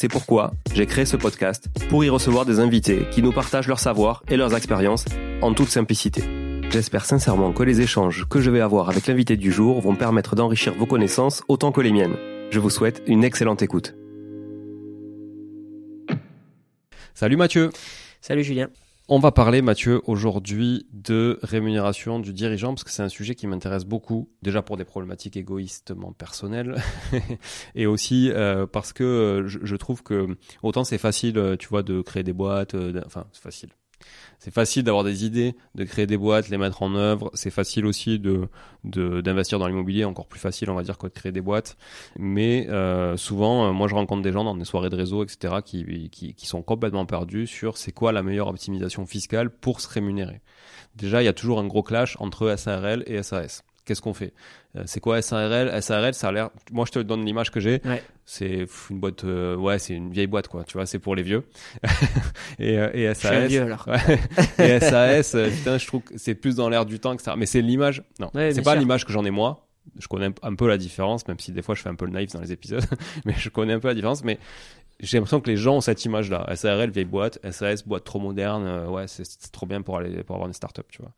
C'est pourquoi j'ai créé ce podcast pour y recevoir des invités qui nous partagent leur savoir et leurs expériences en toute simplicité. J'espère sincèrement que les échanges que je vais avoir avec l'invité du jour vont permettre d'enrichir vos connaissances autant que les miennes. Je vous souhaite une excellente écoute. Salut Mathieu. Salut Julien. On va parler, Mathieu, aujourd'hui de rémunération du dirigeant, parce que c'est un sujet qui m'intéresse beaucoup, déjà pour des problématiques égoïstement personnelles, et aussi euh, parce que euh, je, trouve que autant c'est facile, euh, tu vois, de créer des boîtes, enfin c'est facile, c'est facile d'avoir des idées, de créer des boîtes, les mettre en œuvre. C'est facile aussi de d'investir dans l'immobilier, encore plus facile, on va dire, que de créer des boîtes. Mais euh, souvent, euh, moi, je rencontre des gens dans des soirées de réseau, etc., qui, qui, qui sont complètement perdus sur c'est quoi la meilleure optimisation fiscale pour se rémunérer. Déjà, il y a toujours un gros clash entre SARL et SAS qu'est-ce qu'on fait? Euh, C'est quoi SARL SARL, ça a l'air. Moi, je te donne l'image que j'ai. C'est une boîte. Euh, ouais, c'est une vieille boîte, quoi. Tu vois, c'est pour les vieux. et, euh, et SAS. Je suis vieux alors. et SAS, putain, je trouve que c'est plus dans l'air du temps que ça. Mais c'est l'image. Non, c'est pas l'image que j'en ai moi je connais un peu la différence, même si des fois je fais un peu le naïf dans les épisodes, mais je connais un peu la différence. Mais j'ai l'impression que les gens ont cette image-là. SARL, vieille boîte, SAS, boîte trop moderne, euh, ouais, c'est trop bien pour aller pour avoir une startup, tu vois.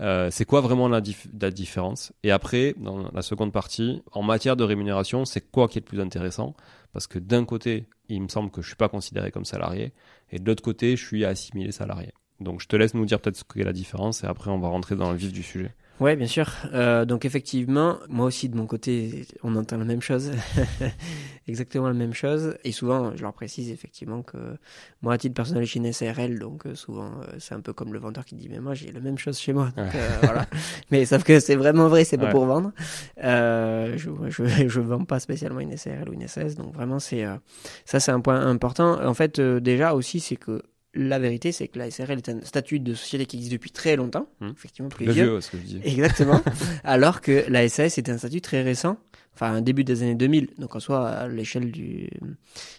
Euh, c'est quoi vraiment la, la, différence? Et après, dans la seconde partie, en matière de rémunération, c'est quoi qui est le plus intéressant? Parce que d'un côté, il me semble que je suis pas considéré comme salarié, et de l'autre côté, je suis assimilé salarié. Donc je te laisse nous dire peut-être ce qu'est la différence, et après on va rentrer dans le vif du sujet. Ouais, bien sûr. Euh, donc effectivement, moi aussi de mon côté, on entend la même chose, exactement la même chose. Et souvent, je leur précise effectivement que moi, à titre personnel, je suis une SARL, donc euh, souvent, euh, c'est un peu comme le vendeur qui dit, mais moi, j'ai la même chose chez moi. Donc, voilà. Mais sauf que c'est vraiment vrai, c'est pas pour vendre. je, je, je vends pas spécialement une SARL ou une SS, donc vraiment, c'est ça, c'est un point important. En fait, déjà aussi, c'est que la vérité, c'est que la SRL est un statut de société qui existe depuis très longtemps, mmh. effectivement plus vieux. ce que je dis. Exactement. alors que la SAS est un statut très récent, enfin un début des années 2000. Donc en soi, à l'échelle du,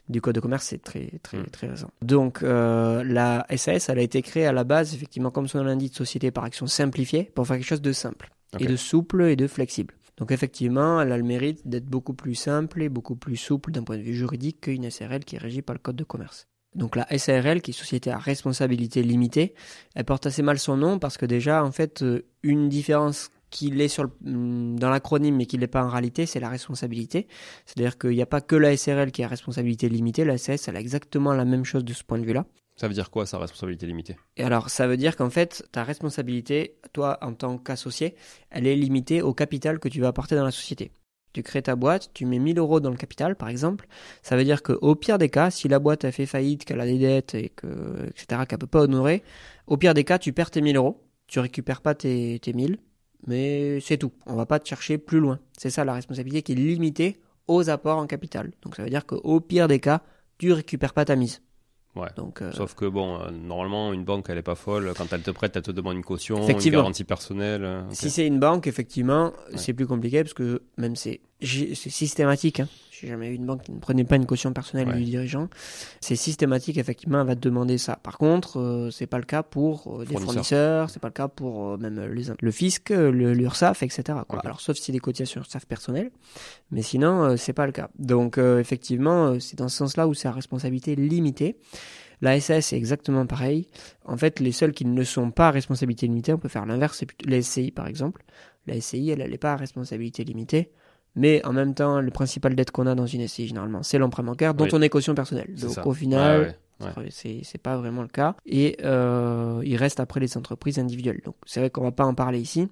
du code de commerce, c'est très très mmh. très récent. Donc euh, la SAS, elle a été créée à la base, effectivement, comme son nom l'indique, société par action simplifiée, pour faire quelque chose de simple et de souple et de flexible. Donc effectivement, elle a le mérite d'être beaucoup plus simple et beaucoup plus souple d'un point de vue juridique qu'une SRL qui est régie par le code de commerce. Donc la SARL, qui est société à responsabilité limitée, elle porte assez mal son nom parce que déjà, en fait, euh, une différence qu'il est sur mm, dans l'acronyme mais qu'il n'est pas en réalité, c'est la responsabilité. C'est-à-dire qu'il n'y a pas que la SRL qui a responsabilité limitée, la SAS, elle a exactement la même chose de ce point de vue-là. Ça veut dire quoi, sa responsabilité limitée? Et alors, ça veut dire qu'en fait, ta responsabilité, toi, en tant qu'associé, elle est limitée au capital que tu vas apporter dans la société tu crées ta boîte, tu mets 1000 euros dans le capital, par exemple, ça veut dire qu'au pire des cas, si la boîte a fait faillite, qu'elle a des dettes, et que, etc., qu'elle peut pas honorer, au pire des cas, tu perds tes 1000 euros, tu récupères pas tes, tes 1000, mais c'est tout. On va pas te chercher plus loin. C'est ça la responsabilité qui est limitée aux apports en capital. Donc ça veut dire qu'au pire des cas, tu récupères pas ta mise. Ouais. Donc, euh, Sauf que bon, euh, normalement, une banque, elle est pas folle. Quand elle te prête, elle te demande une caution, une garantie personnelle. euh. Si c'est une banque, effectivement, c'est plus compliqué parce que même c'est systématique. Hein. J'ai jamais eu une banque qui ne prenait pas une caution personnelle Ouais. du dirigeant. C'est systématique, effectivement, elle va te demander ça. Par contre, euh, c'est pas le cas pour euh, des Fournisseurs. c'est pas le cas pour euh, même les, le fisc, euh, l'URSSAF, etc. Quoi. Alors, sauf si c'est des cotisations URSSAF personnelles, mais sinon, euh, c'est pas le cas. Donc, euh, effectivement, euh, c'est dans ce sens-là où c'est à responsabilité limitée. La SAS c'est exactement pareil. En fait, les seuls qui ne sont pas à responsabilité limitée, on peut faire l'inverse, c'est plutôt la SCI par exemple. La SCI, elle n'est pas à responsabilité limitée, mais en même temps, le principal dette qu'on a dans une SCI généralement, c'est l'emprunt bancaire dont Oui. on est caution personnelle. Donc ça. au final, Ouais, ouais, ouais. c'est pas vraiment le cas. Et euh, il reste après les entreprises individuelles. Donc c'est vrai qu'on va pas en parler ici.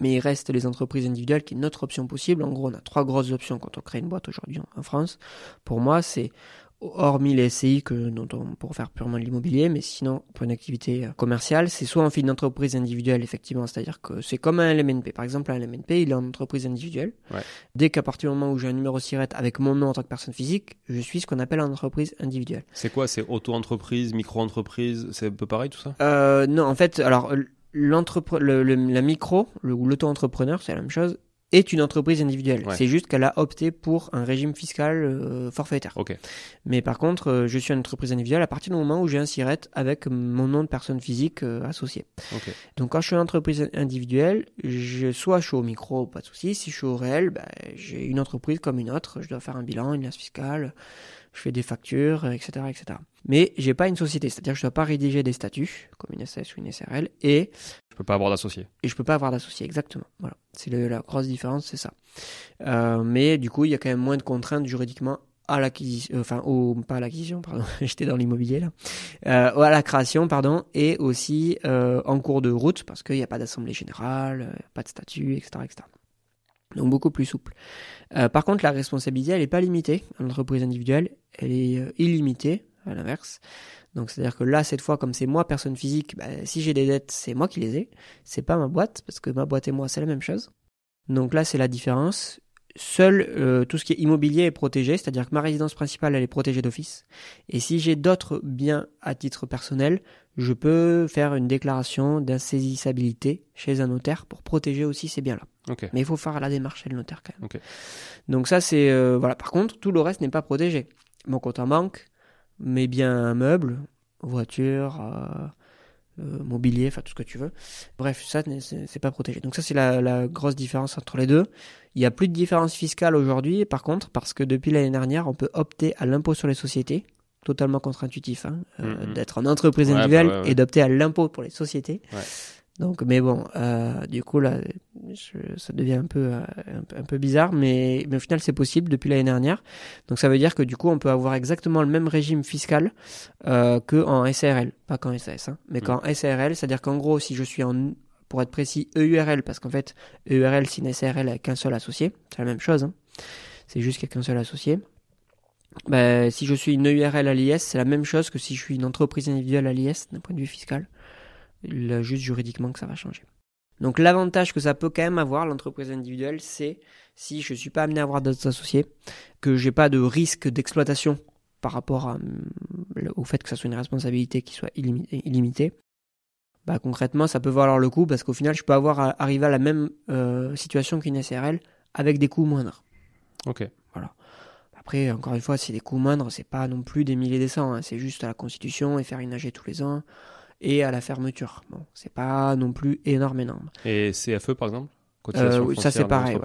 Mais il reste les entreprises individuelles qui est notre option possible. En gros, on a trois grosses options quand on crée une boîte aujourd'hui en France. Pour moi, c'est hormis les SCI que, dont on pour faire purement de l'immobilier, mais sinon pour une activité euh, commerciale, c'est soit on fait une entreprise individuelle effectivement, c'est-à-dire que c'est comme un LMNP. Par exemple, un LMNP, il est en entreprise individuelle. Ouais. Dès qu'à partir du moment où j'ai un numéro SIRET avec mon nom en tant que personne physique, je suis ce qu'on appelle en entreprise individuelle. C'est quoi? C'est auto-entreprise, micro-entreprise? C'est un peu pareil tout ça? Euh, non, en fait, alors l'entrepre- le, le- la micro ou l'auto-entrepreneur, c'est la même chose, est une entreprise individuelle. Ouais. C'est juste qu'elle a opté pour un régime fiscal euh, forfaitaire. Mais par contre, euh, je suis une entreprise individuelle à partir du moment où j'ai un SIRET avec mon nom de personne physique euh, associé. Donc quand je suis une entreprise individuelle, je, soit je suis au micro, pas de souci. Si je suis au réel, bah, j'ai une entreprise comme une autre. Je dois faire un bilan, une liasse fiscale, je fais des factures, euh, etc., etc. Mais j'ai pas une société, c'est-à-dire que je dois pas rédiger des statuts comme une SAS ou une SRL et Je peux pas avoir d'associé. et je peux pas avoir d'associé exactement. Voilà, c'est la grosse différence, c'est ça. Euh, mais du coup, il y a quand même moins de contraintes juridiquement à l'acquisition, enfin, au, pas à l'acquisition, pardon, j'étais dans l'immobilier là, euh, à la création, pardon, et aussi euh, en cours de route parce qu'il n'y a pas d'assemblée générale, euh, pas de statut, etc., etc. Donc beaucoup plus souple. Euh, par contre, la responsabilité, elle n'est pas limitée à l'entreprise individuelle, elle est euh, illimitée, à l'inverse. Donc c'est-à-dire que là, cette fois, comme c'est moi, personne physique, bah, si j'ai des dettes, c'est moi qui les ai. C'est pas ma boîte, parce que ma boîte et moi, c'est la même chose. Donc là, c'est la différence. Seul euh, tout ce qui est immobilier est protégé, c'est-à-dire que ma résidence principale, elle est protégée d'office. Et si j'ai d'autres biens à titre personnel, je peux faire une déclaration d'insaisissabilité chez un notaire pour protéger aussi ces biens-là. Mais il faut faire la démarche chez le notaire quand même. Donc ça, c'est... euh, voilà. Par contre, tout le reste n'est pas protégé. Mon compte en banque, mes biens meubles, voiture, euh, euh, mobilier, enfin tout ce que tu veux. Bref, ça, c'est pas protégé. Donc ça, c'est la, la grosse différence entre les deux. Il n'y a plus de différence fiscale aujourd'hui, par contre, parce que depuis l'année dernière, on peut opter à l'impôt sur les sociétés, totalement contre-intuitif, hein, euh, Mhm. d'être en entreprise Ouais, bah individuelle ouais, ouais. et d'opter à l'impôt pour les sociétés. Donc, mais bon, euh, du coup là, je- ça devient un peu, euh, un, peu- un peu bizarre, mais, mais au final c'est possible depuis l'année dernière. Donc ça veut dire que du coup on peut avoir exactement le même régime fiscal euh, que en SARL, pas qu'en SAS, hein, mais Mm. qu'en SARL, c'est-à-dire qu'en gros si je suis en, pour être précis, EURL, parce qu'en fait EURL c'est une SARL avec qu'un seul associé, c'est la même chose, hein. c'est juste qu'il n'y a qu'un seul associé. Ben, si je suis une EURL à l'IS, c'est la même chose que si je suis une entreprise individuelle à l'IS d'un point de vue fiscal. Là, juste juridiquement que ça va changer. Donc l'avantage que ça peut quand même avoir, l'entreprise individuelle, c'est si je suis pas amené à avoir d'autres associés, que j'ai pas de risque d'exploitation par rapport au fait que ça soit une responsabilité qui soit illimi- illimitée. Bah, concrètement, ça peut valoir le coup parce qu'au final, je peux avoir à- arriver à la même euh, situation qu'une SRL avec des coûts moindres. Ok. Après, encore une fois, c'est des coûts moindres, c'est pas non plus des milliers des cents, hein, c'est juste à la constitution et faire une AG tous les ans et à la fermeture. Bon, c'est pas non plus énorme, énorme. Et CFE par exemple? Euh, ça, c'est pareil.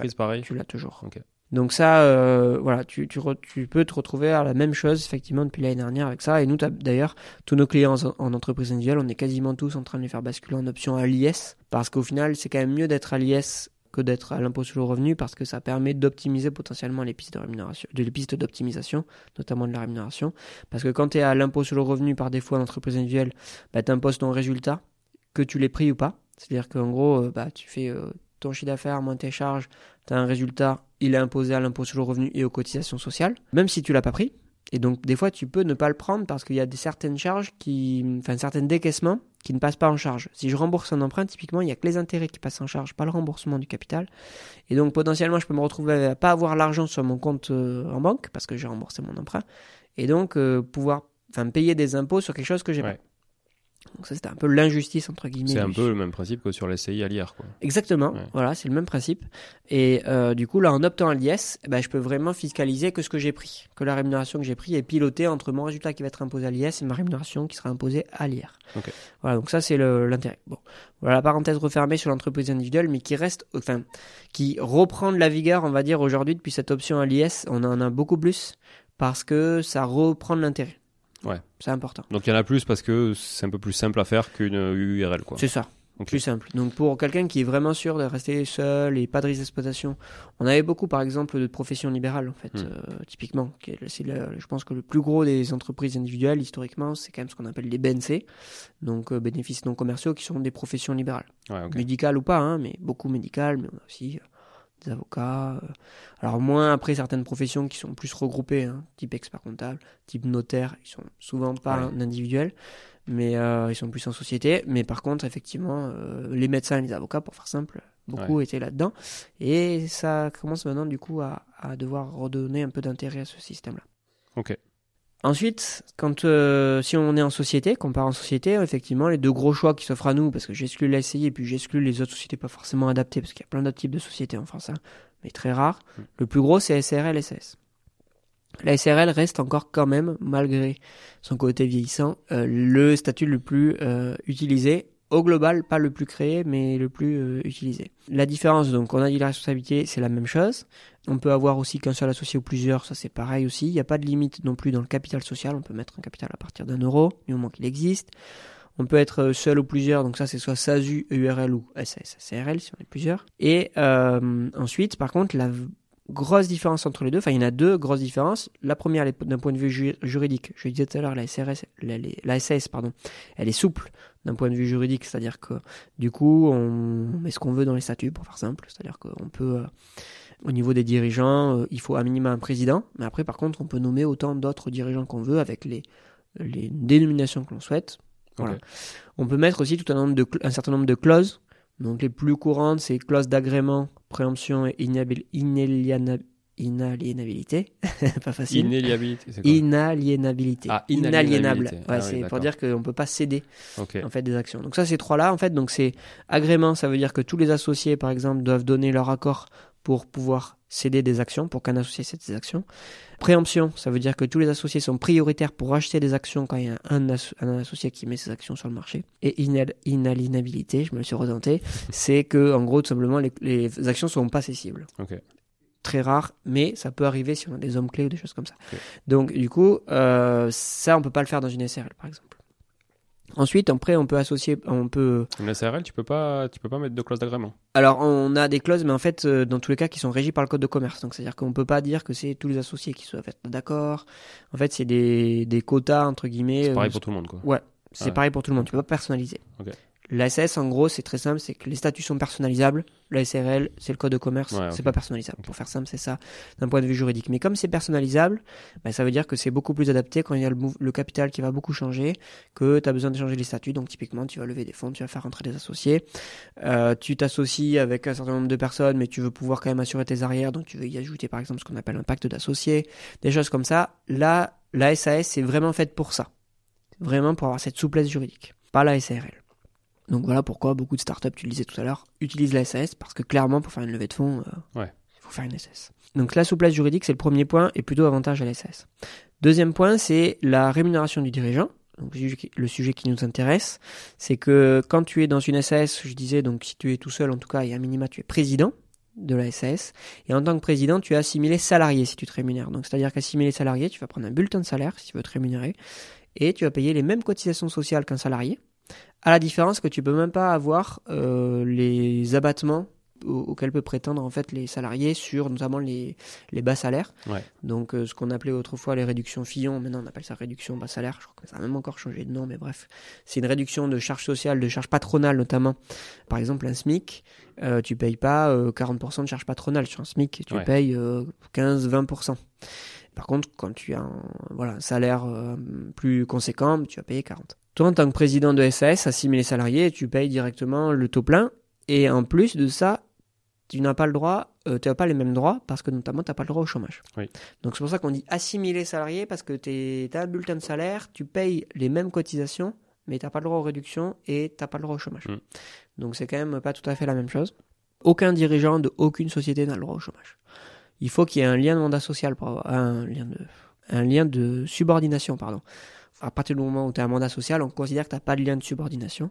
Tu l'as toujours. Donc ça, euh, voilà, tu, tu, re- tu peux te retrouver à la même chose effectivement depuis l'année dernière avec ça. Et nous, d'ailleurs, tous nos clients en, en entreprise individuelle, on est quasiment tous en train de les faire basculer en option à l'IS, parce qu'au final, c'est quand même mieux d'être à l'IS que d'être à l'impôt sur le revenu, parce que ça permet d'optimiser potentiellement les pistes de rémunération, les pistes d'optimisation, notamment de la rémunération. Parce que quand tu es à l'impôt sur le revenu par défaut en entreprise individuelle, bah, tu imposes ton résultat, que tu l'aies pris ou pas. C'est-à-dire qu'en gros, euh, bah, tu fais euh, ton chiffre d'affaires moins tes charges, tu as un résultat, il est imposé à l'impôt sur le revenu et aux cotisations sociales, même si tu l'as pas pris. Et donc, des fois, tu peux ne pas le prendre parce qu'il y a des certaines charges qui, enfin, certaines décaissements qui ne passent pas en charge. Si je rembourse un emprunt, typiquement, il n'y a que les intérêts qui passent en charge, pas le remboursement du capital. Et donc, potentiellement, je peux me retrouver à pas avoir l'argent sur mon compte euh, en banque parce que j'ai remboursé mon emprunt. Et donc, euh, pouvoir, enfin, payer des impôts sur quelque chose que j'ai pas. Donc ça, c'était un peu l'injustice, entre guillemets. C'est un du- peu le même principe que sur l'SCI à l'IR, quoi. Exactement, Ouais. voilà, c'est le même principe. Et euh, du coup, là, en optant à l'IS, eh ben, je peux vraiment fiscaliser que ce que j'ai pris, que la rémunération que j'ai pris est pilotée entre mon résultat qui va être imposé à l'IS et ma rémunération qui sera imposée à l'IR. Voilà, donc ça, c'est l'intérêt. Bon, voilà la parenthèse refermée sur l'entreprise individuelle, mais qui reste, enfin, qui reprend de la vigueur, on va dire, aujourd'hui, depuis cette option à l'IS, on en a beaucoup plus parce que ça reprend de l'intérêt. Ouais. C'est important. Donc il y en a plus parce que c'est un peu plus simple à faire qu'une URL, quoi. C'est ça. Ok. Plus simple. Donc pour quelqu'un qui est vraiment sûr de rester seul et pas de risque d'exploitation, on avait beaucoup par exemple de professions libérales en fait, Hmm. euh, typiquement. C'est je pense que le plus gros des entreprises individuelles historiquement, c'est quand même ce qu'on appelle les BNC, donc euh, bénéfices non commerciaux, qui sont des professions libérales, Ouais, médicales ou pas, hein, mais beaucoup médicales, mais on a aussi euh, des avocats. euh, alors moins après certaines professions qui sont plus regroupées, hein, type expert comptable, type notaire, ils sont souvent pas Ouais. en individuel mais euh, ils sont plus en société. Mais par contre, effectivement, euh, les médecins et les avocats, pour faire simple, beaucoup étaient là-dedans. Et ça commence maintenant, du coup, à, à devoir redonner un peu d'intérêt à ce système-là. Ok. Ensuite, quand euh, si on est en société, qu'on part en société, effectivement, les deux gros choix qui s'offrent à nous, parce que j'exclus la SCI et puis j'exclus les autres sociétés pas forcément adaptées, parce qu'il y a plein d'autres types de sociétés en France, hein, mais très rares. Mm. Le plus gros, c'est SRL SAS. La SRL reste encore quand même, malgré son côté vieillissant, euh, le statut le plus euh, utilisé. Au global, pas le plus créé, mais le plus euh, utilisé. La différence, donc, on a dit la responsabilité, c'est la même chose. On peut avoir aussi qu'un seul associé ou plusieurs, ça c'est pareil aussi. Il n'y a pas de limite non plus dans le capital social. On peut mettre un capital à partir d'un euro, du moment qu'il existe. On peut être euh, seul ou plusieurs, donc ça c'est soit SASU, EURL ou SAS, SARL si on est plusieurs. Et euh, ensuite, par contre, la grosse différence entre les deux, enfin il y en a deux grosses différences. La première, d'un point de vue ju- juridique. Je disais tout à l'heure, la SRS, la, la SAS, pardon, elle est souple d'un point de vue juridique, c'est-à-dire que du coup, on met ce qu'on veut dans les statuts, pour faire simple, c'est-à-dire qu'on peut, euh, au niveau des dirigeants, euh, il faut à minima un président, mais après, par contre, on peut nommer autant d'autres dirigeants qu'on veut avec les, les dénominations que l'on souhaite. Voilà. On peut mettre aussi tout un, nombre de, un certain nombre de clauses. Donc les plus courantes, c'est clauses d'agrément, préemption et inhabil- inaliéna- inaliénabilité. pas facile. Inéliabilité, c'est quoi Inaliénabilité. Ah, Inaliénable. inaliénabilité. Ouais, Ah oui, c'est pour dire qu'on ne peut pas céder en fait des actions. Donc ça, ces trois-là, en fait, donc c'est agrément, ça veut dire que tous les associés, par exemple, doivent donner leur accord pour pouvoir céder des actions, pour qu'un associé cède ses actions. Préemption, ça veut dire que tous les associés sont prioritaires pour acheter des actions quand il y a un, asso- un associé qui met ses actions sur le marché. Et inal- inaliénabilité, je me le suis retenté, c'est que, en gros, tout simplement, les, les actions sont pas cessibles Ok. Très rare, mais ça peut arriver si on a des hommes clés ou des choses comme ça. Donc du coup, euh, ça on peut pas le faire dans une SRL par exemple. Ensuite, après, on peut associer, on peut. Une SRL, tu peux pas, tu peux pas mettre de clause d'agrément. Alors, on a des clauses, mais en fait, euh, dans tous les cas, qui sont régies par le code de commerce. Donc, c'est-à-dire qu'on peut pas dire que c'est tous les associés qui soient d'accord. En fait, c'est des, des quotas entre guillemets. C'est pareil euh, pour tout le monde, quoi. Ouais, c'est Ouais. pareil pour tout le monde. Tu peux pas personnaliser. La SS, en gros, c'est très simple, c'est que les statuts sont personnalisables. La SRL, c'est le code de commerce, Ouais, c'est ok. pas personnalisable. Pour faire simple, c'est ça, d'un point de vue juridique. Mais comme c'est personnalisable, bah, ça veut dire que c'est beaucoup plus adapté quand il y a le, le capital qui va beaucoup changer, que tu as besoin de changer les statuts. Donc, typiquement, tu vas lever des fonds, tu vas faire rentrer des associés. Euh, tu t'associes avec un certain nombre de personnes, mais tu veux pouvoir quand même assurer tes arrières, donc tu veux y ajouter, par exemple, ce qu'on appelle un pacte d'associés, des choses comme ça. Là, la SAS, c'est vraiment faite pour ça. Vraiment pour avoir cette souplesse juridique. Pas la SARL. Donc voilà pourquoi beaucoup de startups, tu le disais tout à l'heure, utilisent la SAS parce que clairement pour faire une levée de fonds, euh, Ouais. il faut faire une SAS. Donc la souplesse juridique, c'est le premier point et plutôt avantage à la SAS. Deuxième point, c'est la rémunération du dirigeant. Donc le sujet qui- le sujet qui nous intéresse, c'est que quand tu es dans une SAS, je disais donc si tu es tout seul en tout cas et à minima tu es président de la SAS et en tant que président tu es assimilé salarié si tu te rémunères. Donc c'est-à-dire qu'assimilé salarié, tu vas prendre un bulletin de salaire si tu veux te rémunérer et tu vas payer les mêmes cotisations sociales qu'un salarié. À la différence que tu peux même pas avoir euh, les abattements au- auxquels peuvent prétendre en fait les salariés sur notamment les, les bas salaires. Ouais. Donc euh, ce qu'on appelait autrefois les réductions Fillon, maintenant on appelle ça réduction bas salaire. Je crois que ça a même encore changé de nom, mais bref, c'est une réduction de charges sociales, de charges patronales notamment. Par exemple, un SMIC, euh, tu payes pas euh, 40% de charges patronales sur un SMIC, tu Ouais. payes euh, 15-20%. Par contre, quand tu as un, voilà, un salaire euh, plus conséquent, tu vas payer 40. Toi, en tant que président de SAS, assimiler salariés, tu payes directement le taux plein. Et en plus de ça, tu n'as pas le droit, euh, tu n'as pas les mêmes droits parce que notamment tu n'as pas le droit au chômage. Oui. Donc c'est pour ça qu'on dit assimiler salarié parce que tu as un bulletin de salaire, tu payes les mêmes cotisations, mais tu n'as pas le droit aux réductions et tu n'as pas le droit au chômage. Mm. Donc c'est quand même pas tout à fait la même chose. Aucun dirigeant de aucune société n'a le droit au chômage. Il faut qu'il y ait un lien de mandat social, pour avoir, un, lien de, un lien de subordination, pardon. À partir du moment où tu as un mandat social, on considère que tu n'as pas de lien de subordination.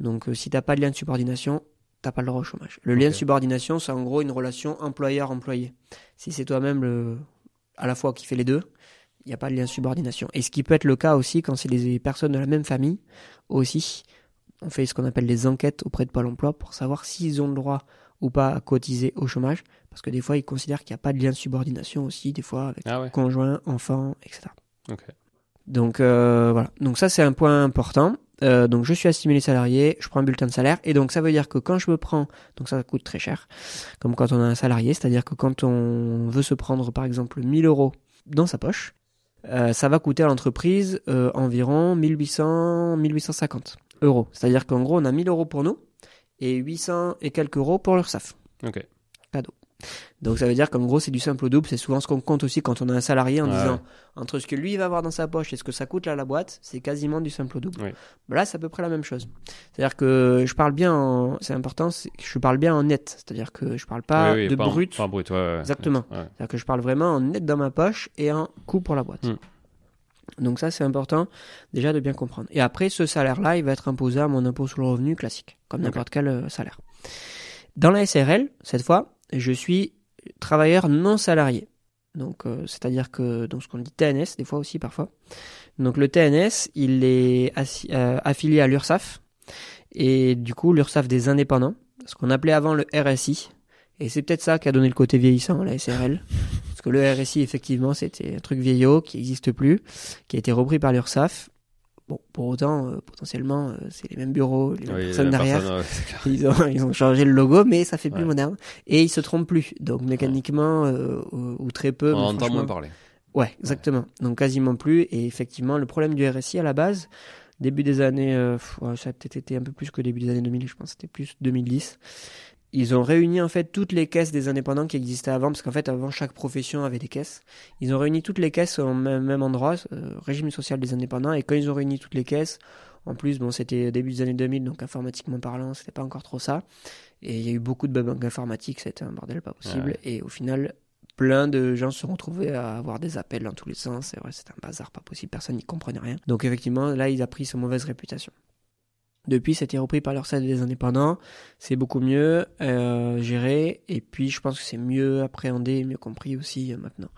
Donc euh, si tu n'as pas de lien de subordination, t'as pas le droit au chômage. Le lien de subordination, c'est en gros une relation employeur-employé. Si c'est toi-même le, à la fois qui fait les deux, il n'y a pas de lien de subordination. Et ce qui peut être le cas aussi quand c'est des personnes de la même famille, aussi, on fait ce qu'on appelle des enquêtes auprès de Pôle emploi pour savoir s'ils ont le droit ou pas à cotiser au chômage, parce que des fois ils considèrent qu'il n'y a pas de lien de subordination aussi, des fois avec Ah ouais. conjoint, enfant, etc. Donc euh, voilà. Donc ça c'est un point important. Euh, donc je suis assimilé salarié, je prends un bulletin de salaire et donc ça veut dire que quand je me prends, donc ça, coûte très cher, comme quand on a un salarié, c'est-à-dire que quand on veut se prendre par exemple 1000 euros dans sa poche, euh, ça va coûter à l'entreprise euh, environ 1800, 1850 euros. C'est-à-dire qu'en gros on a 1000 euros pour nous et 800 et quelques euros pour l'URSSAF. Ok. Donc ça veut dire qu'en gros c'est du simple au double, c'est souvent ce qu'on compte aussi quand on a un salarié en disant entre ce que lui va avoir dans sa poche et ce que ça coûte là la boîte, c'est quasiment du simple au double. Oui. Bah là c'est à peu près la même chose. C'est-à-dire que je parle bien, en... c'est important, je parle bien en net, c'est-à-dire que je parle pas Oui, oui, de pas en- brut, Pas en brut, ouais, ouais. Exactement. C'est-à-dire que je parle vraiment en net dans ma poche et en coût pour la boîte. Hmm. Donc ça c'est important déjà de bien comprendre. Et après ce salaire-là, il va être imposé à mon impôt sur le revenu classique, comme n'importe quel euh, salaire. Dans la SRL, cette fois, je suis travailleur non salarié. Donc euh, c'est-à-dire que donc ce qu'on dit TNS des fois aussi parfois. Donc le TNS, il est euh, affilié à l'URSSAF et du coup l'URSSAF des indépendants, ce qu'on appelait avant le RSI. Et c'est peut-être ça qui a donné le côté vieillissant à la SRL. Parce que le RSI, effectivement, c'était un truc vieillot qui n'existe plus, qui a été repris par l'URSSAF. Bon, pour autant, euh, potentiellement, euh, c'est les mêmes bureaux, les mêmes Oui, personnes derrière. personne, ouais. Ils ont, ils ont changé le logo, mais ça fait plus Ouais. moderne. Et ils se trompent plus. Donc mécaniquement, euh, ou, ou très peu. On entend moins parler. Ouais, exactement. Donc quasiment plus. Et effectivement, le problème du RSI à la base, début des années, ça a peut-être été un peu plus que début des années 2000, je pense, que c'était plus 2010. Ils ont réuni en fait toutes les caisses des indépendants qui existaient avant, parce qu'en fait avant chaque profession avait des caisses. Ils ont réuni toutes les caisses au même, endroit, euh, régime social des indépendants, et quand ils ont réuni toutes les caisses, en plus bon c'était début des années 2000, donc informatiquement parlant c'était pas encore trop ça, et il y a eu beaucoup de bugs informatiques, c'était un bordel pas possible, Ouais. et au final plein de gens se sont retrouvés à avoir des appels dans tous les sens. C'est vrai, c'était un bazar pas possible. Personne n'y comprenait rien. Donc effectivement, là, il a pris sa mauvaise réputation. Depuis, c'était repris par leur salle des indépendants. C'est beaucoup mieux euh, géré. Et puis, je pense que c'est mieux appréhendé, mieux compris aussi euh, maintenant.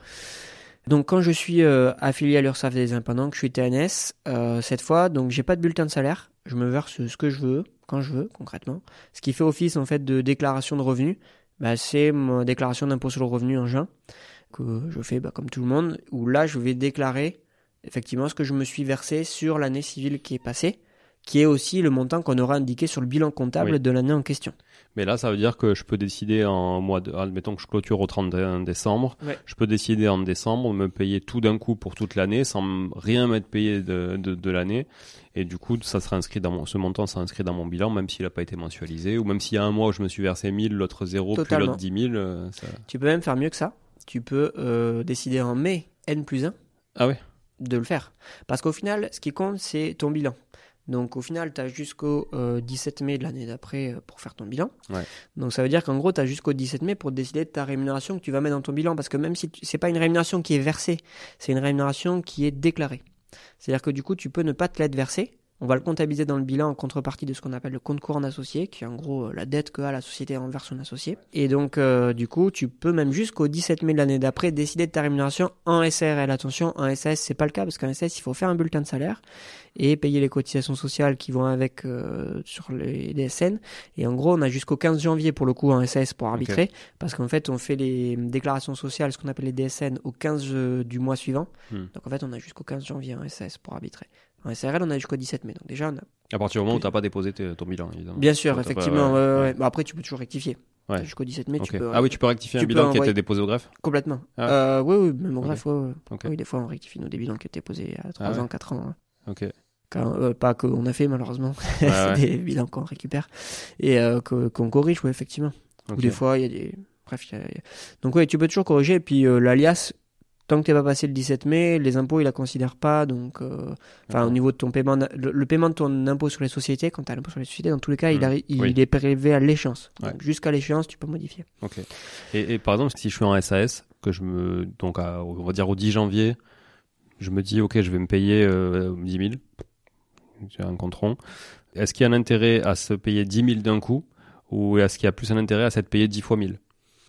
Donc, quand je suis euh, affilié à l'URSSAF des indépendants, que je suis TNS, euh, cette fois, donc j'ai pas de bulletin de salaire. Je me verse ce que je veux, quand je veux, concrètement. Ce qui fait office, en fait, de déclaration de revenus. Bah, c'est ma déclaration d'impôt sur le revenu en juin que je fais bah, comme tout le monde, où là je vais déclarer effectivement ce que je me suis versé sur l'année civile qui est passée, qui est aussi le montant qu'on aura indiqué sur le bilan comptable Oui. de l'année en question. Mais là, ça veut dire que je peux décider en mois de, admettons que je clôture au 31 décembre, Ouais. je peux décider en décembre de me payer tout d'un coup pour toute l'année sans rien m'être payé de, de, de l'année. Et du coup, ça sera inscrit dans mon, ce montant sera inscrit dans mon bilan, même s'il n'a pas été mensualisé, ou même s'il y a un mois où je me suis versé 1000, l'autre 0, puis Totalement. l'autre 10 000. euh, ça- Tu peux même faire mieux que ça. Tu peux euh, décider en mai N plus 1 Ah ouais? de le faire. Parce qu'au final, ce qui compte, c'est ton bilan. Donc au final, tu as jusqu'au euh, 17 mai de l'année d'après euh, pour faire ton bilan. Ouais. Donc ça veut dire qu'en gros, tu as jusqu'au 17 mai pour décider de ta rémunération que tu vas mettre dans ton bilan. Parce que même si tu- c'est pas une rémunération qui est versée, c'est une rémunération qui est déclarée. C'est-à-dire que du coup, tu peux ne pas te l'être versée. On va le comptabiliser dans le bilan en contrepartie de ce qu'on appelle le compte courant d'associé, qui est en gros euh, la dette que a la société envers son associé. Et donc, euh, du coup, tu peux même jusqu'au 17 mai de l'année d'après décider de ta rémunération en SRL. Attention, en SAS, c'est pas le cas parce qu'en SAS, il faut faire un bulletin de salaire et payer les cotisations sociales qui vont avec euh, sur les DSN. Et en gros, on a jusqu'au 15 janvier pour le coup en SAS pour arbitrer parce qu'en fait, on fait les déclarations sociales, ce qu'on appelle les DSN, au 15 du mois suivant. Hmm. Donc en fait, on a jusqu'au 15 janvier en SAS pour arbitrer. En SRL, on a jusqu'au 17 mai. Donc déjà, on a À partir du moment où tu n'as pas déposé ton bilan, évidemment. Bien sûr, pas- effectivement. ouais, ouais, ouais. Bah, après, tu peux toujours rectifier. Ouais. Jusqu'au 17 mai, tu peux. Ah oui, tu peux rectifier tu un bilan qui a été déposé au greffe? Complètement. Ah. Euh, oui, oui, même en Ok. bref, ouais, ouais. Ok. Oui, des fois, on rectifie nos bilans qui étaient posés à 3 Ah ans, 4 ans. hein. Ok. Quand- euh, pas qu'on a fait, malheureusement. C'est des bilans qu'on récupère et euh, qu'on corrige, oui, effectivement. Ou des fois, il y a des. Bref, a- y a- donc, oui, tu peux toujours corriger. Et puis, euh, l'alias, tant que t'es pas passé le 17 mai, les impôts, ils la considèrent pas. Donc, euh, enfin, au niveau de ton paiement, le, le paiement de ton impôt sur les sociétés, quand t'as l'impôt sur les sociétés, dans tous les cas, il, Oui. est prélevé à l'échéance. Ouais. Jusqu'à l'échéance, tu peux modifier. Ok. Et, et par exemple, si je suis en SAS, que je me, donc à- on va dire au 10 janvier, je me dis, ok, je vais me payer euh, 10 000, j'ai un compte rond. Est-ce qu'il y a un intérêt à se payer 10 000 d'un coup, ou est-ce qu'il y a plus un intérêt à s'être payé 10 fois 1000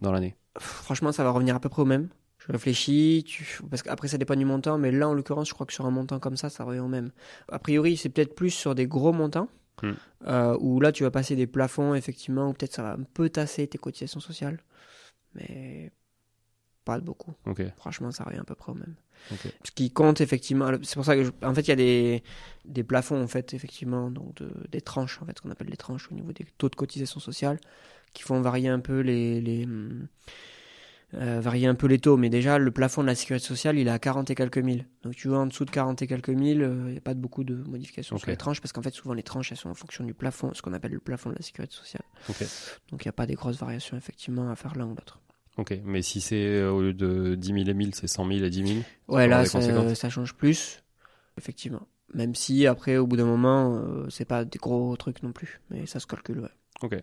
dans l'année? Franchement, ça va revenir à peu près au même. Je réfléchis, tu... parce qu'après ça dépend du montant, mais là en l'occurrence, je crois que sur un montant comme ça, ça revient au même. A priori, c'est peut-être plus sur des gros montants, Hmm. euh, où là tu vas passer des plafonds, effectivement, ou peut-être ça va un peu tasser tes cotisations sociales, mais pas de beaucoup. Ok. Franchement, ça revient à peu près au même. Ok. Ce qui compte effectivement, c'est pour ça que, je- en fait, il y a des, des plafonds en fait, effectivement, donc de- des tranches, en fait, ce qu'on appelle des tranches au niveau des taux de cotisation sociale, qui font varier un peu les, les hum, euh, varier un peu les taux. Mais déjà, le plafond de la sécurité sociale, il est à 40 et quelques mille. Donc, tu vois, en dessous de 40 et quelques mille, euh, il n'y a pas de beaucoup de modifications sur les tranches, parce qu'en fait, souvent les tranches, elles sont en fonction du plafond, ce qu'on appelle le plafond de la sécurité sociale. Ok. Donc, il n'y a pas des grosses variations effectivement à faire l'un ou l'autre. Ok. Mais si c'est euh, au lieu de 10 000 et 1000, c'est 100 000 et 10 000 Ouais, là, ça, ça change plus, effectivement. Même si, après, au bout d'un moment, euh, c'est pas des gros trucs non plus. Mais ça se calcule, ouais. Ok.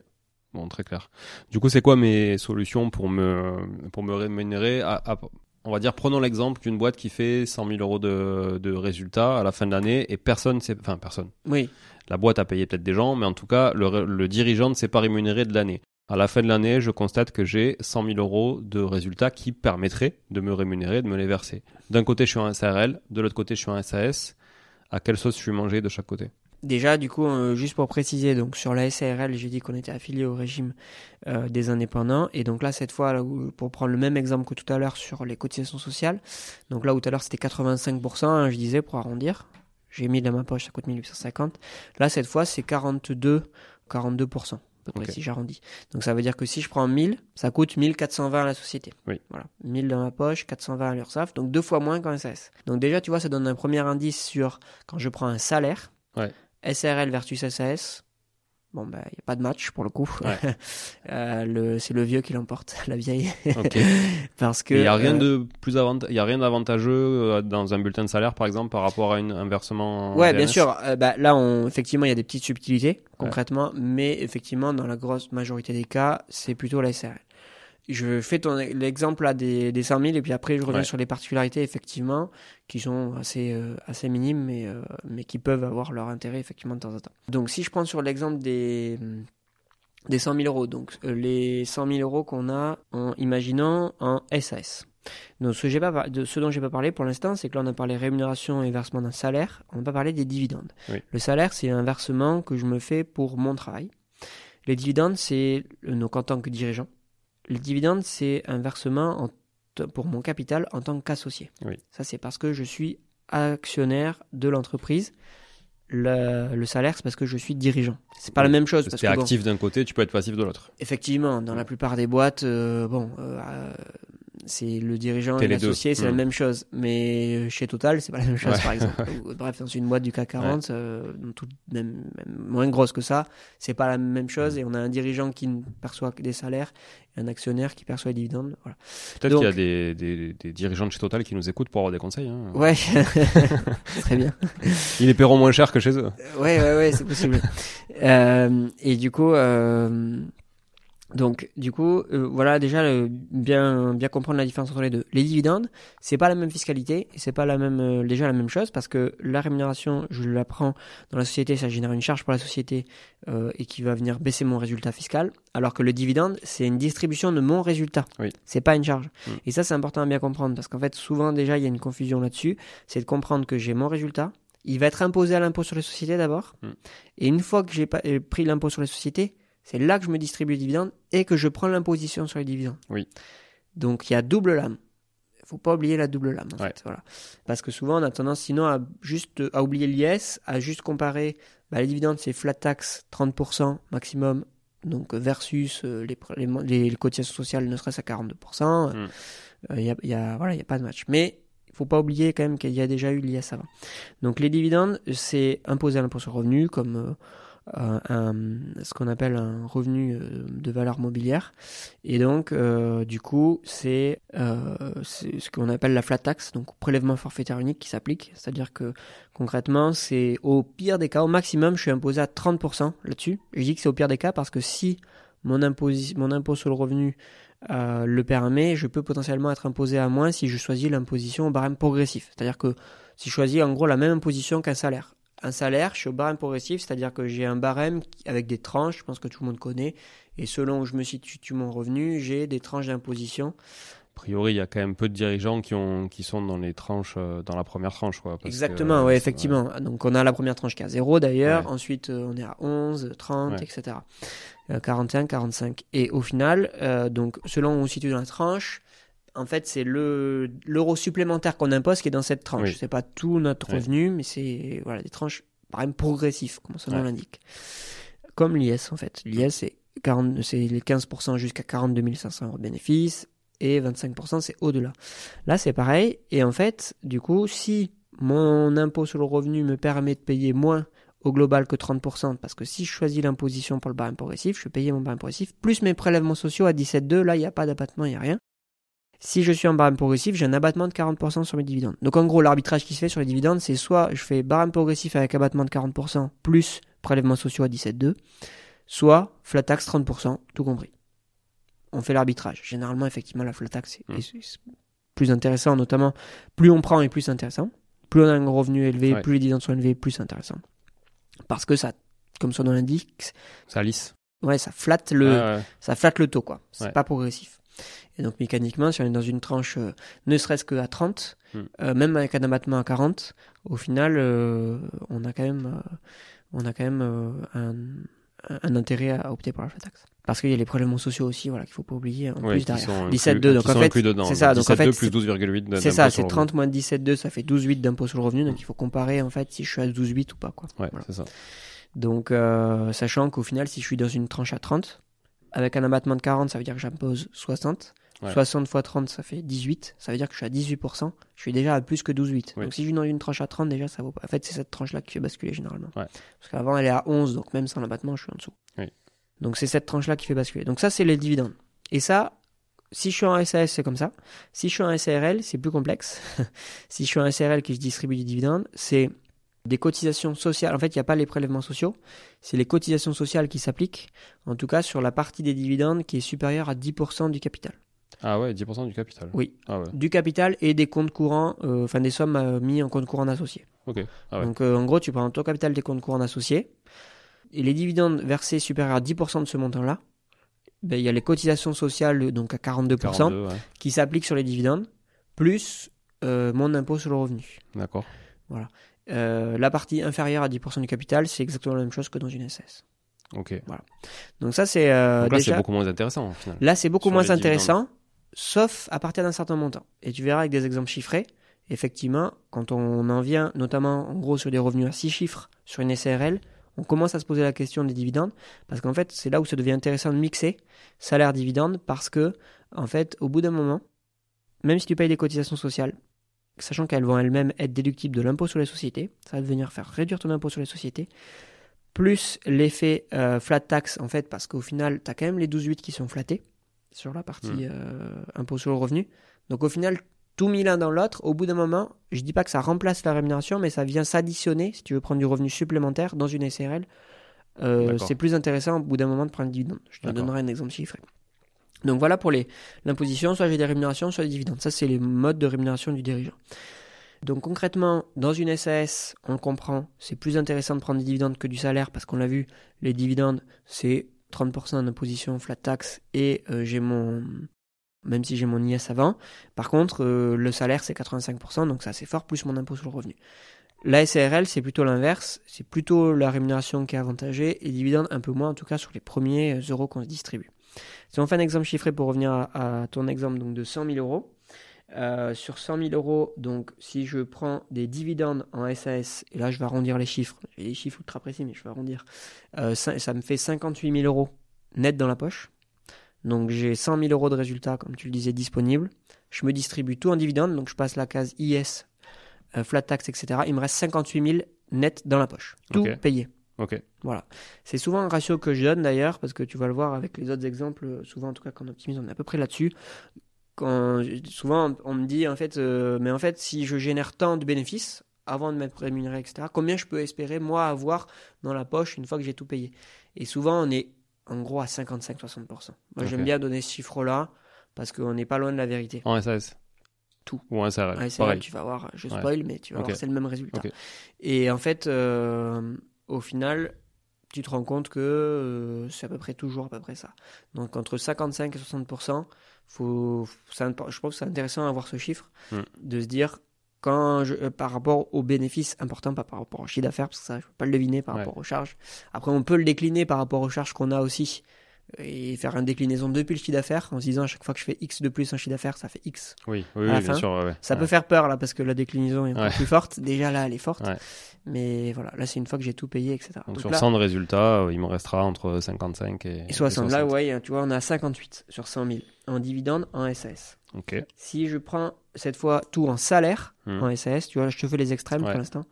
Bon, très clair. Du coup, c'est quoi mes solutions pour me, pour me rémunérer à, à- On va dire, prenons l'exemple d'une boîte qui fait 100 000 euros de, de résultats à la fin de l'année et personne, sait- enfin personne. Oui, La boîte a payé peut-être des gens, mais en tout cas, le, le dirigeant ne s'est pas rémunéré de l'année. À la fin de l'année, je constate que j'ai 100 000 euros de résultats qui permettraient de me rémunérer, de me les verser. D'un côté, je suis en SARL, de l'autre côté, je suis en SAS. À quelle sauce je suis mangé de chaque côté? Déjà, du coup, euh, juste pour préciser, donc sur la SARL, j'ai dit qu'on était affilié au régime euh, des indépendants. Et donc là, cette fois, là où- pour prendre le même exemple que tout à l'heure sur les cotisations sociales, donc là où tout à l'heure c'était 85%, hein, je disais, pour arrondir, j'ai mis dans ma poche, ça coûte 1850. Là, cette fois, c'est 42, 42%, à peu près, Ok. si j'arrondis. Donc ça veut dire que si je prends 1000, ça coûte 1420 à la société. Oui. Voilà. 1000 dans ma poche, 420 à l'URSSAF, donc deux fois moins qu'en SAS. Donc déjà, tu vois, ça donne un premier indice sur quand je prends un salaire. Ouais. SRL versus SAS. Bon, bah, il n'y a pas de match pour le coup. Ouais. Euh, le, c'est le vieux qui l'emporte, la vieille. Parce que. Il n'y a rien euh, de plus y a rien d'avantageux euh, dans un bulletin de salaire, par exemple, par rapport à une, un versement. en Ouais, bien sûr. Euh, bah, là, on, effectivement, il y a des petites subtilités, concrètement, mais effectivement, dans la grosse majorité des cas, c'est plutôt la SRL. Je fais ton, l'exemple là des, des 100 000 et puis après, je reviens Ouais. sur les particularités, effectivement, qui sont assez, euh, assez minimes, mais, euh, mais qui peuvent avoir leur intérêt, effectivement, de temps en temps. Donc, si je prends sur l'exemple des, des 100 000 euros, donc euh, les 100 000 euros qu'on a en imaginant en SAS. Donc, ce, pas, de ce dont j'ai pas parlé pour l'instant, c'est que là, on a parlé rémunération et versement d'un salaire. On n'a pas parlé des dividendes. Oui. Le salaire, c'est un versement que je me fais pour mon travail. Les dividendes, c'est donc en tant que dirigeant. Les dividendes, c'est un versement en pour mon capital en tant qu'associé. Oui. Ça, c'est parce que je suis actionnaire de l'entreprise. Le, le salaire, c'est parce que je suis dirigeant. C'est pas la même chose. Parce que bon, actif d'un côté, tu peux être passif de l'autre. Effectivement, dans la plupart des boîtes, euh, bon, euh, euh, c'est le dirigeant T'es et l'associé, c'est la Mm. même chose. Mais chez Total, c'est pas la même chose, Ouais. par exemple. Bref, dans une boîte du CAC 40, euh, tout- même, même moins grosse que ça, c'est pas la même chose. Et on a un dirigeant qui ne perçoit que des salaires et un actionnaire qui perçoit les dividendes. Voilà. Peut-être Donc- qu'il y a des, des, des dirigeants de chez Total qui nous écoutent pour avoir des conseils. hein. Ouais, très bien. Ils les paieront moins cher que chez eux. Ouais, ouais, ouais, c'est possible. Euh, et du coup, euh, donc, du coup, euh, voilà déjà le- bien bien comprendre la différence entre les deux. Les dividendes, c'est pas la même fiscalité, c'est pas la même euh, déjà la même chose parce que la rémunération, je la prends dans la société, ça génère une charge pour la société euh, et qui va venir baisser mon résultat fiscal, alors que le dividende, c'est une distribution de mon résultat. Oui. C'est pas une charge. Mm. Et ça, c'est important à bien comprendre parce qu'en fait, souvent déjà, il y a une confusion là-dessus. C'est de comprendre que j'ai mon résultat. Il va être imposé à l'impôt sur les sociétés d'abord. Mm. Et une fois que j'ai pris l'impôt sur les sociétés, c'est là que je me distribue les dividendes et que je prends l'imposition sur les dividendes. Oui. Donc il y a double lame. Il faut pas oublier la double lame. En Ouais. fait, voilà. Parce que souvent on a tendance sinon à juste à oublier l'IS, à juste comparer bah, les dividendes c'est flat tax 30% maximum donc versus euh, les, les, les, cotisations sociales ne serait-ce à 42%, il n'y a, y a, voilà, y a pas de match. Mais il faut pas oublier quand même qu'il y a déjà eu l'IS avant. Donc les dividendes, c'est imposé à l'impôt sur le revenu comme euh, un, ce qu'on appelle un revenu euh, de valeur mobilière. Et donc, euh, du coup, c'est ce qu'on appelle la flat tax, donc prélèvement forfaitaire unique qui s'applique. C'est-à-dire que concrètement, c'est au pire des cas, au maximum, je suis imposé à 30% là-dessus. Je dis que c'est au pire des cas parce que si mon impôt, mon impôt sur le revenu le permet, je peux potentiellement être imposé à moins si je choisis l'imposition au barème progressif. C'est-à-dire que si je choisis en gros la même imposition qu'un salaire, un salaire, je suis au barème progressif, c'est-à-dire que j'ai un barème avec des tranches, je pense que tout le monde connaît, et selon où je me situe mon revenu, j'ai des tranches d'imposition. A priori, il y a quand même peu de dirigeants qui, ont, qui sont dans les tranches, euh, dans la première tranche. Quoi, Exactement, oui, effectivement. Donc on a la première tranche qui est à 0 d'ailleurs, ensuite euh, on est à 11, 30, etc. 41, 45. Et au final, euh, donc selon où on se situe dans la tranche, en fait, c'est le l'euro supplémentaire qu'on impose qui est dans cette tranche. C'est pas tout notre revenu, mais c'est voilà des tranches par exemple progressifs, comme son nom l'indique. Comme l'IS en fait. L'IS c'est c'est les 15% jusqu'à 42 500 euros de bénéfices et 25% c'est au-delà. Là c'est pareil et en fait du coup si mon impôt sur le revenu me permet de payer moins au global que 30%, parce que si je choisis l'imposition pour le barème progressif, je vais payer mon barème progressif, plus mes prélèvements sociaux à 17,2, là il n'y a pas d'abattement, il n'y a rien. Si je suis en barème progressif, j'ai un abattement de 40% sur mes dividendes. Donc en gros, l'arbitrage qui se fait sur les dividendes, c'est soit je fais barème progressif avec abattement de 40% plus prélèvements sociaux à 17,2, soit flat tax 30%, tout compris. On fait l'arbitrage. Généralement, effectivement, la flat tax est, mmh. plus intéressant, notamment plus on prend et plus intéressant. Plus on a un revenu élevé, plus les dividendes sont élevés, plus c'est intéressant. Parce que ça, comme son nom l'indique, ça lisse. Ouais, ça flatte le, ça flatte le taux, quoi. C'est pas progressif. Et donc mécaniquement, si on est dans une tranche euh, ne serait-ce qu'à 30, hmm. euh, même avec un abattement à 40, au final, euh, on a quand même, on a quand même un, un, intérêt à opter pour la flat tax. Parce qu'il y a les problèmes sociaux aussi, voilà, qu'il faut pas oublier en plus derrière. 17,2, donc en fait, c'est ça, donc en fait, plus 12,8 C'est ça, c'est 30 moins 17,2, ça fait 12,8 d'impôt sur le revenu, donc il faut comparer en fait si je suis à 12,8 ou pas, quoi. Ouais, c'est ça. Donc, euh, sachant qu'au final, si je suis dans une tranche à 30, avec un abattement de 40, ça veut dire que j'impose 60. 60 x 30, ça fait 18. Ça veut dire que je suis à 18%. Je suis déjà à plus que 12,8. Donc si je suis dans une tranche à 30, déjà, ça vaut pas. En fait, c'est cette tranche-là qui fait basculer généralement. Parce qu'avant, elle est à 11, donc même sans l'abattement, je suis en dessous. Donc c'est cette tranche-là qui fait basculer. Donc ça, c'est les dividendes. Et ça, si je suis en SAS, c'est comme ça. Si je suis en SARL, c'est plus complexe. si je suis en SARL qui je distribue du dividende, c'est des cotisations sociales. En fait, il n'y a pas les prélèvements sociaux. C'est les cotisations sociales qui s'appliquent, en tout cas sur la partie des dividendes qui est supérieure à 10% du capital. Ah ouais, 10% du capital. Oui. Ah du capital et des comptes courants, euh, enfin des sommes euh, mises en compte courant associé. Ok. Ah Donc euh, en gros, tu prends ton capital des comptes courants associés et les dividendes versés supérieurs à 10% de ce montant-là, ben, il y a les cotisations sociales donc à 42%, qui s'appliquent sur les dividendes, plus mon impôt sur le revenu. D'accord. Voilà. La partie inférieure à 10% du capital, c'est exactement la même chose que dans une SS. Ok. Voilà. Donc ça c'est. là c'est beaucoup moins intéressant. Au final. Là c'est beaucoup moins intéressant sauf à partir d'un certain montant. Et tu verras avec des exemples chiffrés, effectivement, quand on en vient, notamment en gros sur des revenus à 6 chiffres sur une SRL, on commence à se poser la question des dividendes, parce qu'en fait, c'est là où ça devient intéressant de mixer salaire-dividende, parce que, en fait, au bout d'un moment, même si tu payes des cotisations sociales, sachant qu'elles vont elles-mêmes être déductibles de l'impôt sur les sociétés, ça va venir faire réduire ton impôt sur les sociétés, plus l'effet euh, flat tax, en fait, parce qu'au final, tu as quand même les 12,8 qui sont flattés, sur la partie hmm. euh, impôt sur le revenu. Donc au final, tout mis l'un dans l'autre, au bout d'un moment, je dis pas que ça remplace la rémunération, mais ça vient s'additionner, si tu veux prendre du revenu supplémentaire dans une SRL. Euh, c'est plus intéressant au bout d'un moment de prendre un dividende. Je te donnerai un exemple chiffré. Donc voilà pour l'imposition, soit j'ai des rémunérations, soit des dividendes. Ça, c'est les modes de rémunération du dirigeant. Donc concrètement, dans une SAS, on comprend, c'est plus intéressant de prendre des dividendes que du salaire parce qu'on l'a vu, les dividendes, c'est 30% d'imposition flat tax et euh, j'ai mon même si j'ai mon IS avant. Par contre, euh, le salaire c'est 85%, donc c'est assez fort, plus mon impôt sur le revenu. La SARL, c'est plutôt l'inverse, c'est plutôt la rémunération qui est avantagée et dividende un peu moins, en tout cas sur les premiers euh, euros qu'on se distribue. Si on fait un exemple chiffré pour revenir à, ton exemple donc de 100 000 euros, sur 100 000 euros, donc si je prends des dividendes en SAS, et là je vais arrondir les chiffres, j'ai des chiffres ultra précis mais je vais arrondir, ça, ça, me fait 58 000 euros net dans la poche. Donc j'ai 100 000 euros de résultats, comme tu le disais, disponibles. Je me distribue tout en dividende, donc je passe la case IS, euh, flat tax, etc. Il me reste 58 000 net dans la poche. Tout payé. Ok. Voilà. C'est souvent un ratio que je donne d'ailleurs, parce que tu vas le voir avec les autres exemples, euh, souvent en tout cas quand on optimise, on est à peu près là-dessus. Quand, souvent on me dit en fait, euh, mais en fait si je génère tant de bénéfices avant de m'être rémunéré, etc., combien je peux espérer moi avoir dans la poche une fois que j'ai tout payé? Et souvent on est en gros à 55-60%. Moi j'aime bien donner ce chiffre-là, parce qu'on n'est pas loin de la vérité. En SAS Tout. Ou en SRL Pareil. vrai, tu vas voir, je Ouais. spoil, mais tu vas voir, c'est le même résultat. Et en fait, euh, au final, tu te rends compte que euh, c'est à peu près toujours à peu près ça. Donc entre 55 et 60%, faut, je trouve que c'est intéressant d'avoir ce chiffre, Mm. de se dire quand je, euh, par rapport aux bénéfices importants, pas par rapport au chiffre d'affaires, parce que ça, je peux pas le deviner par Ouais. rapport aux charges. Après, on peut le décliner par rapport aux charges qu'on a aussi et faire une déclinaison depuis le chiffre d'affaires en se disant à chaque fois que je fais X de plus en chiffre d'affaires, ça fait X. Oui, oui, à la oui, bien fin, sûr. ouais. Ça Ouais. peut faire peur là parce que la déclinaison est Ouais. plus forte. Déjà là, elle est forte. Mais voilà, là c'est une fois que j'ai tout payé, etc. Donc, Donc sur là, 100 de résultats, euh, il me restera entre 55 et, et 60. et Là, ouais, tu vois, on a 58 sur 100 000 en dividende en SAS. Ok. Si je prends cette fois tout en salaire Hmm. en SAS, tu vois, je te fais les extrêmes pour l'instant.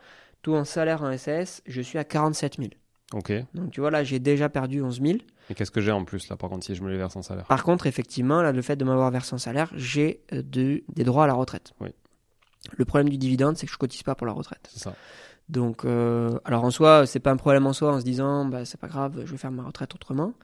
Tout en salaire en SAS, je suis à 47 000. Ok. Et Donc tu vois, là j'ai déjà perdu 11 000. qu'est-ce que j'ai en plus là, par contre, si je me les verse en salaire? Par contre, effectivement, là, le fait de m'avoir versé en salaire, j'ai euh, de- des droits à la retraite. Oui. Le problème du dividende, c'est que je cotise pas pour la retraite. C'est ça. Donc, euh, alors en soi, c'est pas un problème en soi en se disant, bah, c'est pas grave, je vais faire ma retraite autrement.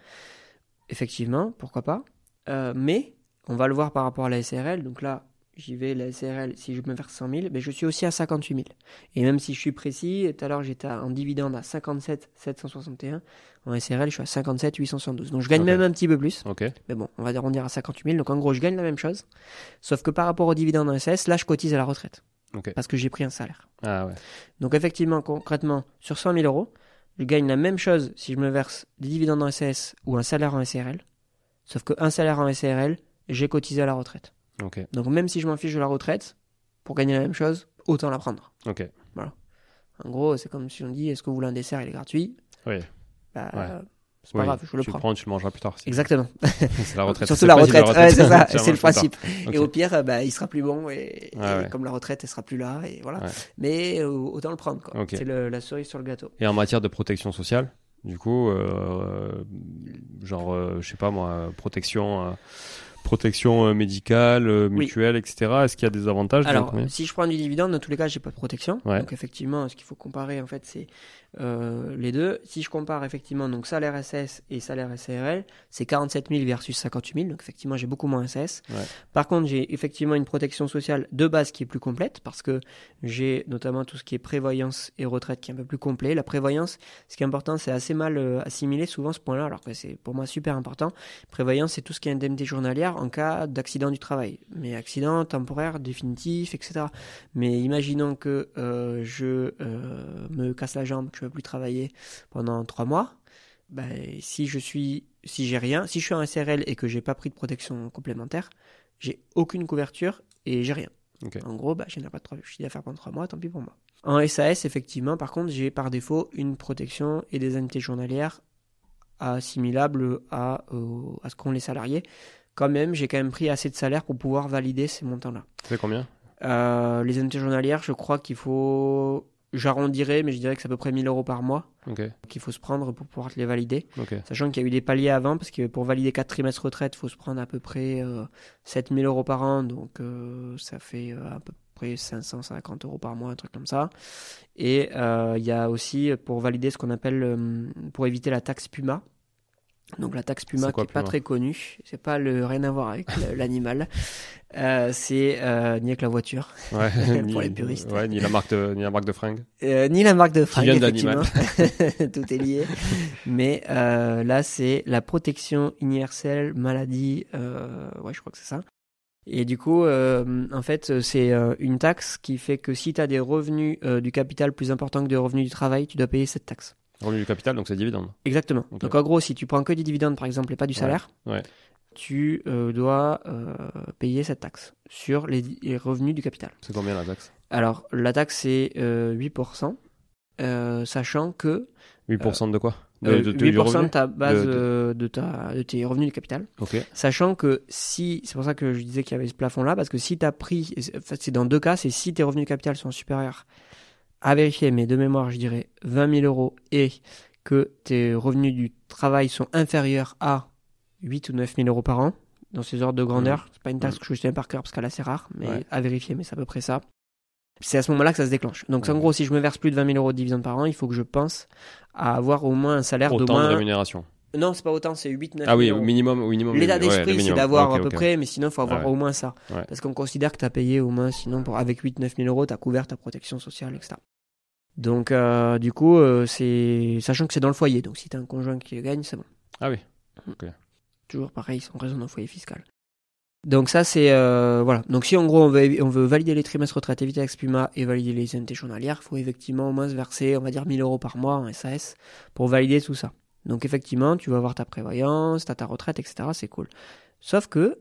Effectivement, pourquoi pas. Euh, mais, on va le voir par rapport à la SRL. Donc là, j'y vais, la SRL, si je me verse 100 000, ben, je suis aussi à 58 000. Et même si je suis précis, tout à l'heure, j'étais en dividende à 57 761. En SRL, je suis à 57 872. Donc, je gagne même un petit peu plus. Mais bon, on va arrondir à 58 000. Donc, en gros, je gagne la même chose. Sauf que par rapport au dividende en SS, là, je cotise à la retraite. Parce que j'ai pris un salaire. Ah ouais. Donc effectivement, concrètement, sur 100 000 euros, je gagne la même chose si je me verse des dividendes en SAS ou un salaire en SRL. Sauf qu'un salaire en SRL, j'ai cotisé à la retraite. Ok. Donc même si je m'en fiche de la retraite, pour gagner la même chose, autant la prendre. Ok. En gros, c'est comme si on dit, est-ce que vous voulez un dessert, il est gratuit? Oui. Bah, Ouais. c'est pas Oui, grave, je le tu prends. le prends, tu le mangeras plus tard. Exactement. C'est la retraite. Surtout C'est la le principe de retraite, ouais, c'est ça, c'est le principe. Et au pire, euh, bah, il sera plus bon et, Ouais, et ouais. comme la retraite, elle sera plus là et voilà. Mais euh, autant le prendre, quoi. C'est le- la cerise sur le gâteau. Et en matière de protection sociale, du coup, euh, genre, euh, je sais pas moi, protection, euh, protection euh, médicale, euh, Oui. mutuelle, etc. Est-ce qu'il y a des avantages Alors, si je prends du dividende, dans tous les cas, j'ai pas de protection. Ouais. Donc, effectivement, ce qu'il faut comparer, en fait, c'est euh, les deux. Si je compare, effectivement, donc salaire SS et salaire SARL, c'est 47 000 versus 58 000. Donc, effectivement, j'ai beaucoup moins SS. Ouais. Par contre, j'ai effectivement une protection sociale de base qui est plus complète parce que j'ai notamment tout ce qui est prévoyance et retraite qui est un peu plus complet. La prévoyance, ce qui est important, c'est assez mal euh, assimilé souvent ce point-là, alors que c'est pour moi super important. Prévoyance, c'est tout ce qui est indemnité journalière en cas d'accident du travail. Mais accident temporaire, définitif, etc. Mais imaginons que euh, je euh, me casse la jambe, que je peux plus travailler pendant trois mois. Ben, si je suis, si j'ai rien, si je suis en SRL et que j'ai pas pris de protection complémentaire, j'ai aucune couverture et j'ai rien. En gros, bah, je n'ai pas de trois- chiffre d'affaires pendant trois mois, tant pis pour moi. En SAS, effectivement, par contre, j'ai par défaut une protection et des indemnités journalières assimilables à, euh, à ce qu'ont les salariés. Quand même, j'ai quand même pris assez de salaire pour pouvoir valider ces montants-là. Fait combien? Euh, les indemnités journalières, je crois qu'il faut. J'arrondirais, mais je dirais que c'est à peu près 1000 euros par mois qu'il faut se prendre pour pouvoir te les valider. Sachant qu'il y a eu des paliers avant, parce que pour valider 4 trimestres retraite, il faut se prendre à peu près euh, 7000 euros par an, donc euh, ça fait euh, à peu près 550 euros par mois, un truc comme ça. Et euh, il y a aussi pour valider ce qu'on appelle, euh, pour éviter la taxe Puma. Donc la taxe Puma quoi, qui est pas très connue, c'est pas le rien à voir avec l'animal, Euh, c'est euh, ni avec la voiture, Ouais. Pour ni, les puristes. Ouais, ni la marque de, ni la marque de fringues. Euh, ni la marque de fringues, effectivement. d'animal. Tout est lié. Mais euh, là, c'est la protection universelle maladie. ouais, je crois que c'est ça. Et du coup, euh, en fait, c'est euh, une taxe qui fait que si tu as des revenus euh, du capital plus importants que des revenus du travail, tu dois payer cette taxe. Revenu du capital, donc c'est dividende. Exactement. Donc en gros, si tu prends que du dividende, par exemple, et pas du salaire, ouais. tu euh, dois euh, payer cette taxe sur les, les revenus du capital. C'est combien la taxe? Alors, la taxe, c'est euh, 8%, euh, sachant que 8% de quoi? Euh, de- de- 8% du revenu de ta base De- de- de, ta, de tes revenus du capital. Ok. Sachant que si, c'est pour ça que je disais qu'il y avait ce plafond-là, parce que si tu as pris, c'est dans deux cas, c'est si tes revenus du capital sont supérieurs à vérifier, mais de mémoire, je dirais 20 000 euros et que tes revenus du travail sont inférieurs à 8 ou 9 000 euros par an, dans ces ordres de grandeur. C'est pas une taxe que je tiens par cœur parce qu'elle est assez rare, mais Ouais. à vérifier, mais c'est à peu près ça. C'est à ce moment-là que ça se déclenche. Donc, en Ouais. gros, si je me verse plus de 20 000 euros de dividendes par an, il faut que je pense à avoir au moins un salaire de Autant de moins. rémunération. non, c'est pas autant, c'est 8 9 Ah oui, 000 au minimum, au minimum. L'état d'esprit, c'est d'avoir à peu près, mais sinon, il faut avoir Ah ouais. au moins ça. Parce qu'on considère que tu as payé au moins, sinon, pour, avec 8-9 000 euros, tu as couvert ta protection sociale, etc. Donc, euh, du coup, euh, c'est sachant que c'est dans le foyer. Donc, si tu as un conjoint qui le gagne, c'est bon. Ah oui. Toujours pareil, sans raison d'un foyer fiscal. Donc, ça, c'est. euh, voilà. Donc, si en gros, on veut, on veut valider les trimestres retraite éviter avec Spuma et valider les INT journalières, il faut effectivement au moins se verser, on va dire, 1000 euros par mois en SAS pour valider tout ça. Donc, effectivement, tu vas avoir ta prévoyance, tu as ta retraite, etc. C'est cool. Sauf que,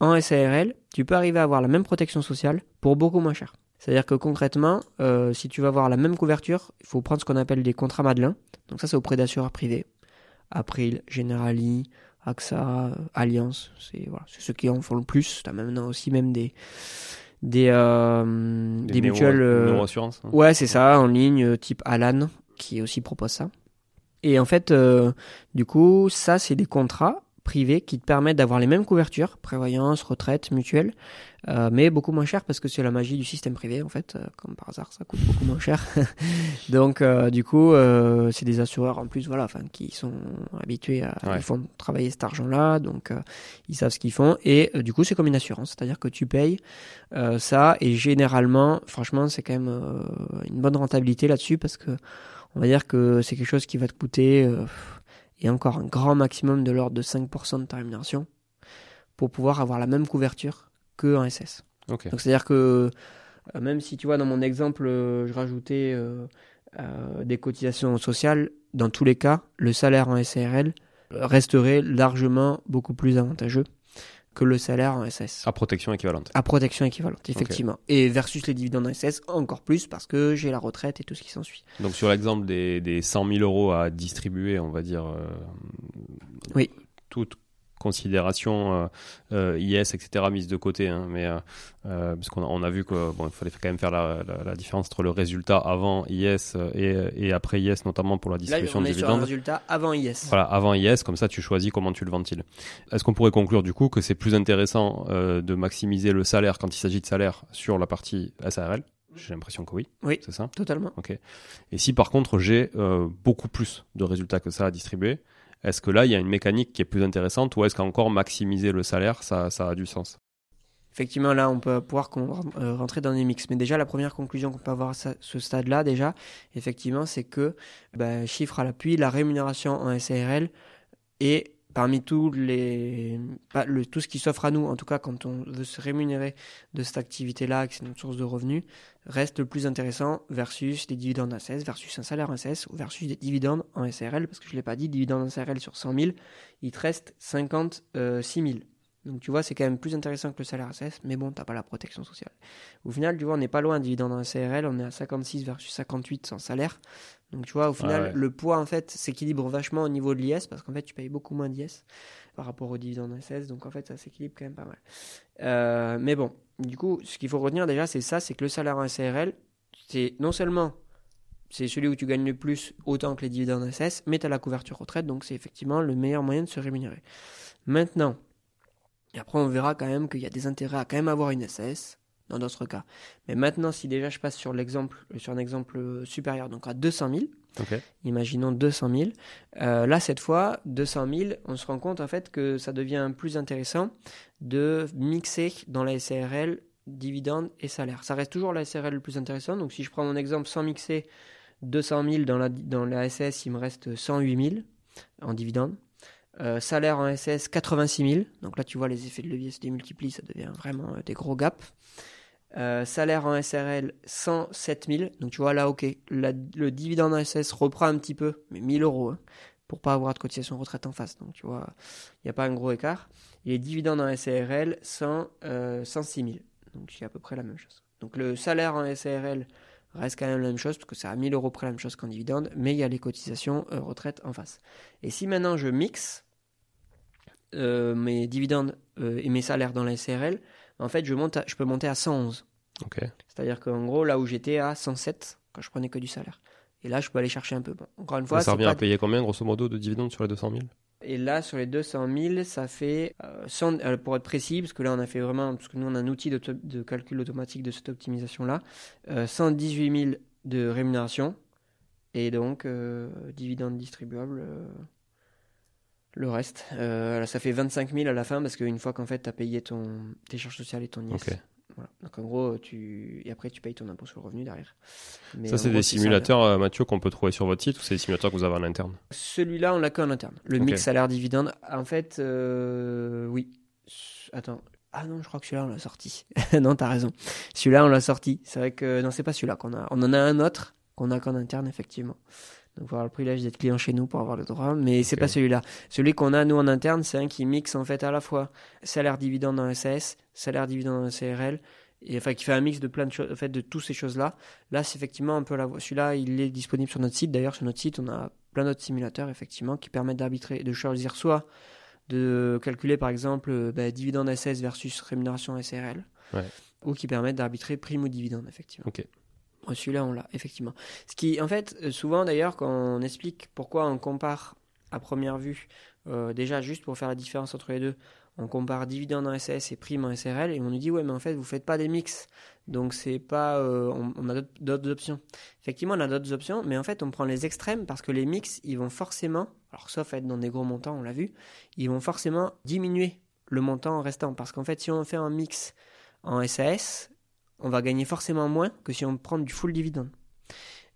en SARL, tu peux arriver à avoir la même protection sociale pour beaucoup moins cher. C'est-à-dire que concrètement, euh, si tu vas avoir la même couverture, il faut prendre ce qu'on appelle des contrats Madelin. Donc ça, c'est auprès d'assureurs privés. April, Generali, AXA, euh, Allianz, c'est voilà, ceux qui en font le plus. Tu as maintenant aussi même des, des, euh, des, néo- mutuelles. euh, hein. Ouais, c'est ça, en ligne, type Alan, qui aussi propose ça. Et en fait, euh, du coup, ça, c'est des contrats privés qui te permettent d'avoir les mêmes couvertures, prévoyance, retraite, mutuelle, euh, mais beaucoup moins cher parce que c'est la magie du système privé, en fait, euh, comme par hasard, ça coûte beaucoup moins cher. Donc, euh, du coup, euh, c'est des assureurs en plus, voilà, enfin, qui sont habitués à, Ouais. ils font travailler cet argent-là, donc euh, ils savent ce qu'ils font. Et euh, du coup, c'est comme une assurance, c'est-à-dire que tu payes euh, ça et généralement, franchement, c'est quand même euh, une bonne rentabilité là-dessus parce que on va dire que c'est quelque chose qui va te coûter euh, et encore un grand maximum de l'ordre de 5% de ta rémunération pour pouvoir avoir la même couverture que en SS. Donc c'est-à-dire que euh, même si tu vois dans mon exemple, euh, je rajoutais euh, des cotisations sociales, dans tous les cas, le salaire en SARL resterait largement beaucoup plus avantageux que le salaire en SS. À protection équivalente. À protection équivalente, effectivement. Et versus les dividendes en SS, encore plus parce que j'ai la retraite et tout ce qui s'ensuit. Donc sur l'exemple des, des 100 000 euros à distribuer, on va dire. euh, Oui. Toute considération euh, euh, IS, etc. mise de côté, hein, mais euh, euh, parce qu'on a, on a vu que bon, il fallait quand même faire la, la- la différence entre le résultat avant IS et, et après IS, notamment pour la Là, distribution on de est sur un dividendes. résultat avant IS. Voilà, avant IS, comme ça tu choisis comment tu le ventiles. Est-ce qu'on pourrait conclure du coup que c'est plus intéressant de maximiser le salaire quand il s'agit de salaire sur la partie SARL J'ai l'impression que oui. Oui. C'est ça? Totalement. Ok. Et si par contre j'ai euh, beaucoup plus de résultats que ça à distribuer, est-ce que là il y a une mécanique qui est plus intéressante ou est-ce qu'encore maximiser le salaire ça, a du sens? Effectivement, là, on peut pouvoir euh, rentrer dans des mix. Mais déjà, la première conclusion qu'on peut avoir à ce stade-là, déjà, effectivement, c'est que, bah, chiffre à l'appui, la rémunération en SARL est parmi tous les, pas le, tout ce qui s'offre à nous, en tout cas quand on veut se rémunérer de cette activité-là, que c'est notre source de revenus, reste le plus intéressant versus des dividendes en SS, versus un salaire en SS, ou versus des dividendes en SARL, parce que je ne l'ai pas dit, dividendes en SARL sur 100 000, il te reste 56 000. Donc tu vois, c'est quand même plus intéressant que le salaire SS, mais bon, t'as pas la protection sociale. Au final, tu vois, on n'est pas loin dividende en SARL, on est à 56 versus 58 sans salaire. Donc tu vois, au final, ouais. le poids en fait s'équilibre vachement au niveau de l'IS parce qu'en fait, tu payes beaucoup moins d'IS par rapport au dividende en SS, donc en fait, ça s'équilibre quand même pas mal. Euh, mais bon, du coup, ce qu'il faut retenir déjà, c'est ça, c'est que le salaire en SARL, c'est non seulement c'est celui où tu gagnes le plus autant que les dividendes en SS, mais tu as la couverture retraite, donc c'est effectivement le meilleur moyen de se rémunérer. Maintenant, et après, on verra quand même qu'il y a des intérêts à quand même avoir une SS dans d'autres cas. Mais maintenant, si déjà je passe sur l'exemple, sur un exemple euh, supérieur, donc à 200 000, Ok. imaginons 200 000, euh, là cette fois, 200 000, on se rend compte en fait que ça devient plus intéressant de mixer dans la SARL dividendes et salaire. Ça reste toujours la SARL le plus intéressant. Donc si je prends mon exemple sans mixer 200 000 dans la, dans la SS, il me reste 108 000 en dividendes. Euh, salaire en SS 86 000. Donc là, tu vois, les effets de levier se démultiplient, ça devient vraiment euh, des gros gaps. Euh, salaire en SRL 107 000. Donc tu vois, là, ok, le dividende en SS reprend un petit peu, mais 1000 euros, hein, pour pas avoir de cotisation retraite en face. Donc tu vois, il n'y a pas un gros écart. Et les dividendes en SRL 100, euh, 106 000. Donc c'est à peu près la même chose. Donc le salaire en SRL reste quand même la même chose, parce que c'est à 1000 euros près la même chose qu'en dividende, mais il y a les cotisations euh, retraite en face. Et si maintenant je mixe euh, mes dividendes euh, et mes salaires dans la SRL, en fait, je, monte je peux monter à 111. Ok. C'est-à-dire qu'en gros, là où j'étais à 107, quand je prenais que du salaire. Et là, je peux aller chercher un peu. Bon, encore une fois, ça revient à payer combien, grosso modo, de dividendes sur les 200 000 Et là, sur les 200 000, ça fait, euh, 100, euh, pour être précis, parce que là, on a fait vraiment, parce que nous, on a un outil de, de calcul automatique de cette optimisation-là, 118 000 de rémunération, et donc, dividendes distribuables le reste. Euh, ça fait 25 000 à la fin parce qu'une fois qu'en fait tu as payé ton, tes charges sociales et ton IS. Voilà. Donc en gros, tu... et après tu payes ton impôt sur le revenu derrière. Mais Ça, c'est des simulateurs, euh, Mathieu, qu'on peut trouver sur votre site ou c'est des simulateurs que vous avez en interne? Celui-là, on l'a qu'en interne. Le mix salaire-dividende. En fait, euh, oui. Attends. Ah non, je crois que celui-là, on l'a sorti. non, t'as raison. Celui-là, on l'a sorti. C'est vrai que. Non, c'est pas celui-là qu'on a. On en a un autre qu'on a qu'en interne, effectivement. Donc, avoir le privilège d'être client chez nous pour avoir le droit. Mais c'est Ok. pas celui-là. Celui qu'on a, nous, en interne, c'est un qui mixe, en fait, à la fois salaire-dividende dans SAS, salaire-dividende dans CRL. Et enfin, qui fait un mix de plein de choses, en fait, de toutes ces choses-là. Là, c'est effectivement un peu la. Celui-là, il est disponible sur notre site. D'ailleurs, sur notre site, on a plein d'autres simulateurs, effectivement, qui permettent d'arbitrer, de choisir soit de calculer, par exemple, euh, bah, dividende SS versus rémunération SRL, Ouais. ou qui permettent d'arbitrer prime ou dividende, effectivement. Ok. Celui-là, on l'a, effectivement. Ce qui, en fait, euh, souvent, d'ailleurs, quand on explique pourquoi on compare à première vue, euh, déjà, juste pour faire la différence entre les deux, on compare dividende en SAS et prime en SRL, et on nous dit, ouais, mais en fait, vous faites pas des mix. Donc, c'est pas. euh, on, on a d'autres- options. Effectivement, on a d'autres options, mais en fait, on prend les extrêmes parce que les mix, ils vont forcément, alors sauf être dans des gros montants, on l'a vu, ils vont forcément diminuer le montant restant. Parce qu'en fait, si on fait un mix en SAS, on va gagner forcément moins que si on prend du full dividende.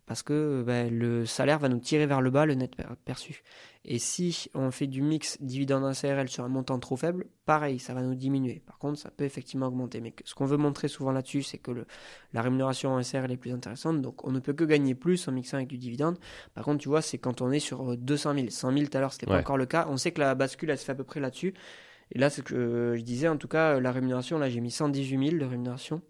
Parce que ben, le salaire va nous tirer vers le bas, le net per- perçu. Et si on fait du mix dividende en CRL sur un montant trop faible, pareil, ça va nous diminuer. Par contre, ça peut effectivement augmenter. Mais ce qu'on veut montrer souvent là-dessus, c'est que le, la rémunération en SRL est plus intéressante. Donc on ne peut que gagner plus en mixant avec du dividende. Par contre, tu vois, c'est quand on est sur euh, 200 000. 100 000 tout à l'heure, c'était pas Ouais. encore le cas. On sait que la bascule, elle se fait à peu près là-dessus. Et là, c'est que euh, je disais, en tout cas, la rémunération, là, j'ai mis 118 000 de rémunération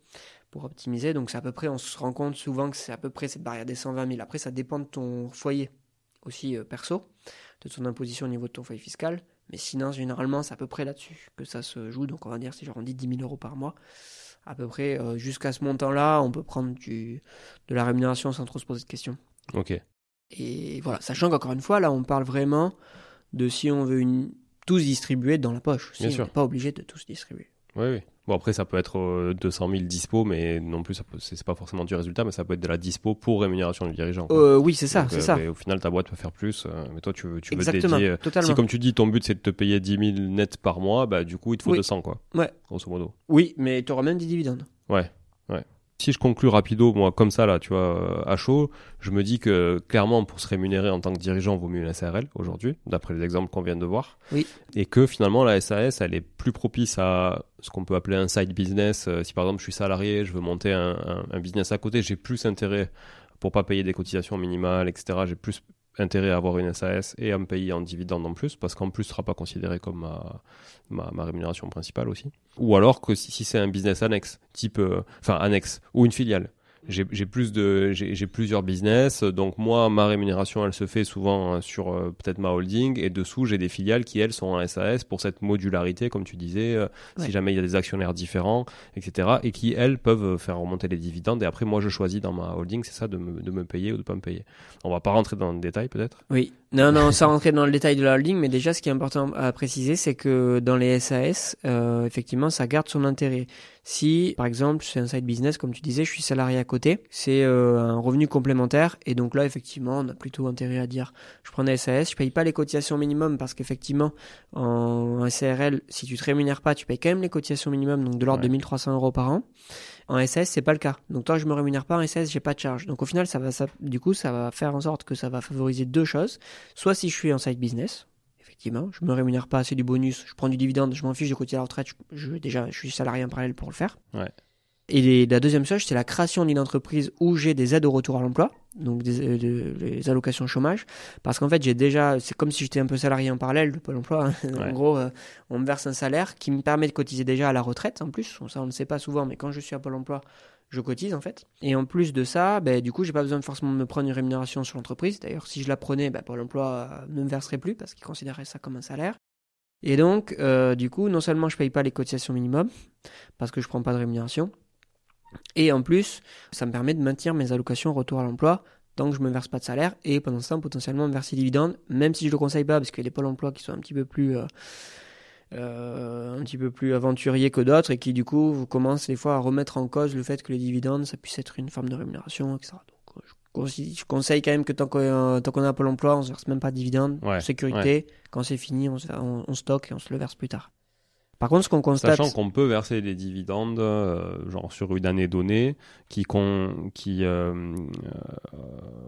pour optimiser. Donc, c'est à peu près, on se rend compte souvent que c'est à peu près cette barrière des 120 000. Après, ça dépend de ton foyer aussi euh, perso, de ton imposition au niveau de ton foyer fiscal. Mais sinon, généralement, c'est à peu près là-dessus que ça se joue. Donc, on va dire, si j'arrondis 10 000 euros par mois, à peu près, euh, jusqu'à ce montant-là, on peut prendre du, de la rémunération sans trop se poser de questions. Ok. Et voilà, sachant qu'encore une fois, là, on parle vraiment de si on veut une... tous distribuer dans la poche. Si, Bien on sûr. n'est pas obligé de tous distribuer. Oui, oui. Bon, après, ça peut être euh, 200 000 dispo, mais non plus, c'est pas forcément du résultat, mais ça peut être de la dispo pour rémunération du dirigeant. Euh, oui, c'est ça, c'est euh, ça. mais au final, ta boîte peut faire plus, euh, mais toi, tu veux, tu veux Exactement, dédier. euh, totalement. Si, comme tu dis, ton but c'est de te payer 10 000 net par mois, bah du coup, il te faut Oui. 200, quoi. Ouais. Grosso modo. Oui, mais tu auras même des dividendes. Ouais, ouais. Si je conclue rapido, moi, comme ça, là, tu vois, euh, à chaud, je me dis que clairement, pour se rémunérer en tant que dirigeant, vaut mieux une SARL aujourd'hui, d'après les exemples qu'on vient de voir. Oui. Et que finalement, la SAS, elle est plus propice à ce qu'on peut appeler un side business. Euh, Si par exemple, je suis salarié, je veux monter un, un- un business à côté, j'ai plus intérêt pour pas payer des cotisations minimales, etc. J'ai plus intérêt à avoir une SAS et à me payer en dividende en plus, parce qu'en plus, ce sera pas considéré comme ma, ma, rémunération principale aussi. Ou alors que si, si c'est un business annexe, type, euh, enfin annexe, ou une filiale. J'ai plus de, j'ai plusieurs business, donc moi ma rémunération elle se fait souvent euh, sur euh, peut-être ma holding et dessous j'ai des filiales qui elles sont en SAS pour cette modularité comme tu disais, euh, Ouais. si jamais il y a des actionnaires différents, etc. et qui elles peuvent faire remonter les dividendes et après moi je choisis dans ma holding c'est ça de me, de me payer ou de pas me payer. On va pas rentrer dans le détail peut-être? Oui. Non, non, sans rentrer dans le détail de la holding, mais déjà, ce qui est important à préciser, c'est que dans les SAS, euh, effectivement, ça garde son intérêt. Si, par exemple, c'est un side business, comme tu disais, je suis salarié à côté, c'est euh, un revenu complémentaire, et donc là, effectivement, on a plutôt intérêt à dire, je prends des SAS, je paye pas les cotisations minimum, parce qu'effectivement, en SARL, si tu te rémunères pas, tu payes quand même les cotisations minimum, donc de l'ordre Ouais. de 1300 euros par an. En SAS, c'est pas le cas. Donc toi, je me rémunère pas en SAS, j'ai pas de charge. Donc au final, ça va, ça, du coup, ça va faire en sorte que ça va favoriser deux choses. Soit si je suis en side business, effectivement, je me rémunère pas, c'est du bonus, je prends du dividende, je m'en fiche de cotiser à la retraite, je, je- déjà, je suis salarié en parallèle pour le faire. Ouais. Et les- la deuxième chose, c'est la création d'une entreprise où j'ai des aides au retour à l'emploi, donc des, euh, de- les allocations chômage, parce qu'en fait, j'ai déjà, c'est comme si j'étais un peu salarié en parallèle de Pôle emploi. hein. Ouais. en gros, euh, on me verse un salaire qui me permet de cotiser déjà à la retraite, en plus. Ça, on ne le sait pas souvent, mais quand je suis à Pôle emploi, je cotise en fait. Et en plus de ça, ben, du coup, j'ai pas besoin de forcément de me prendre une rémunération sur l'entreprise. D'ailleurs, si je la prenais, ben, Pôle emploi euh, ne me verserait plus parce qu'il considérait ça comme un salaire. Et donc, euh, du coup, non seulement je paye pas les cotisations minimum parce que je prends pas de rémunération, et en plus, ça me permet de maintenir mes allocations retour à l'emploi tant que je me verse pas de salaire et pendant ce temps potentiellement me verser des dividendes, même si je le conseille pas parce qu'il y a des pôles emploi qui sont un petit peu plus euh, euh, un petit peu plus aventuriers que d'autres et qui du coup commencent des fois à remettre en cause le fait que les dividendes ça puisse être une forme de rémunération, etc. Donc je, je conseille quand même que tant qu'on euh, tant qu'on a un pôle emploi, on se verse même pas de dividendes, Ouais, sécurité. Quand c'est fini, on, se, on, on stocke et on se le verse plus tard. Par contre, ce qu'on constate, Sachant qu'on peut verser des dividendes, euh, genre sur une année donnée, qui, con, qui euh, euh,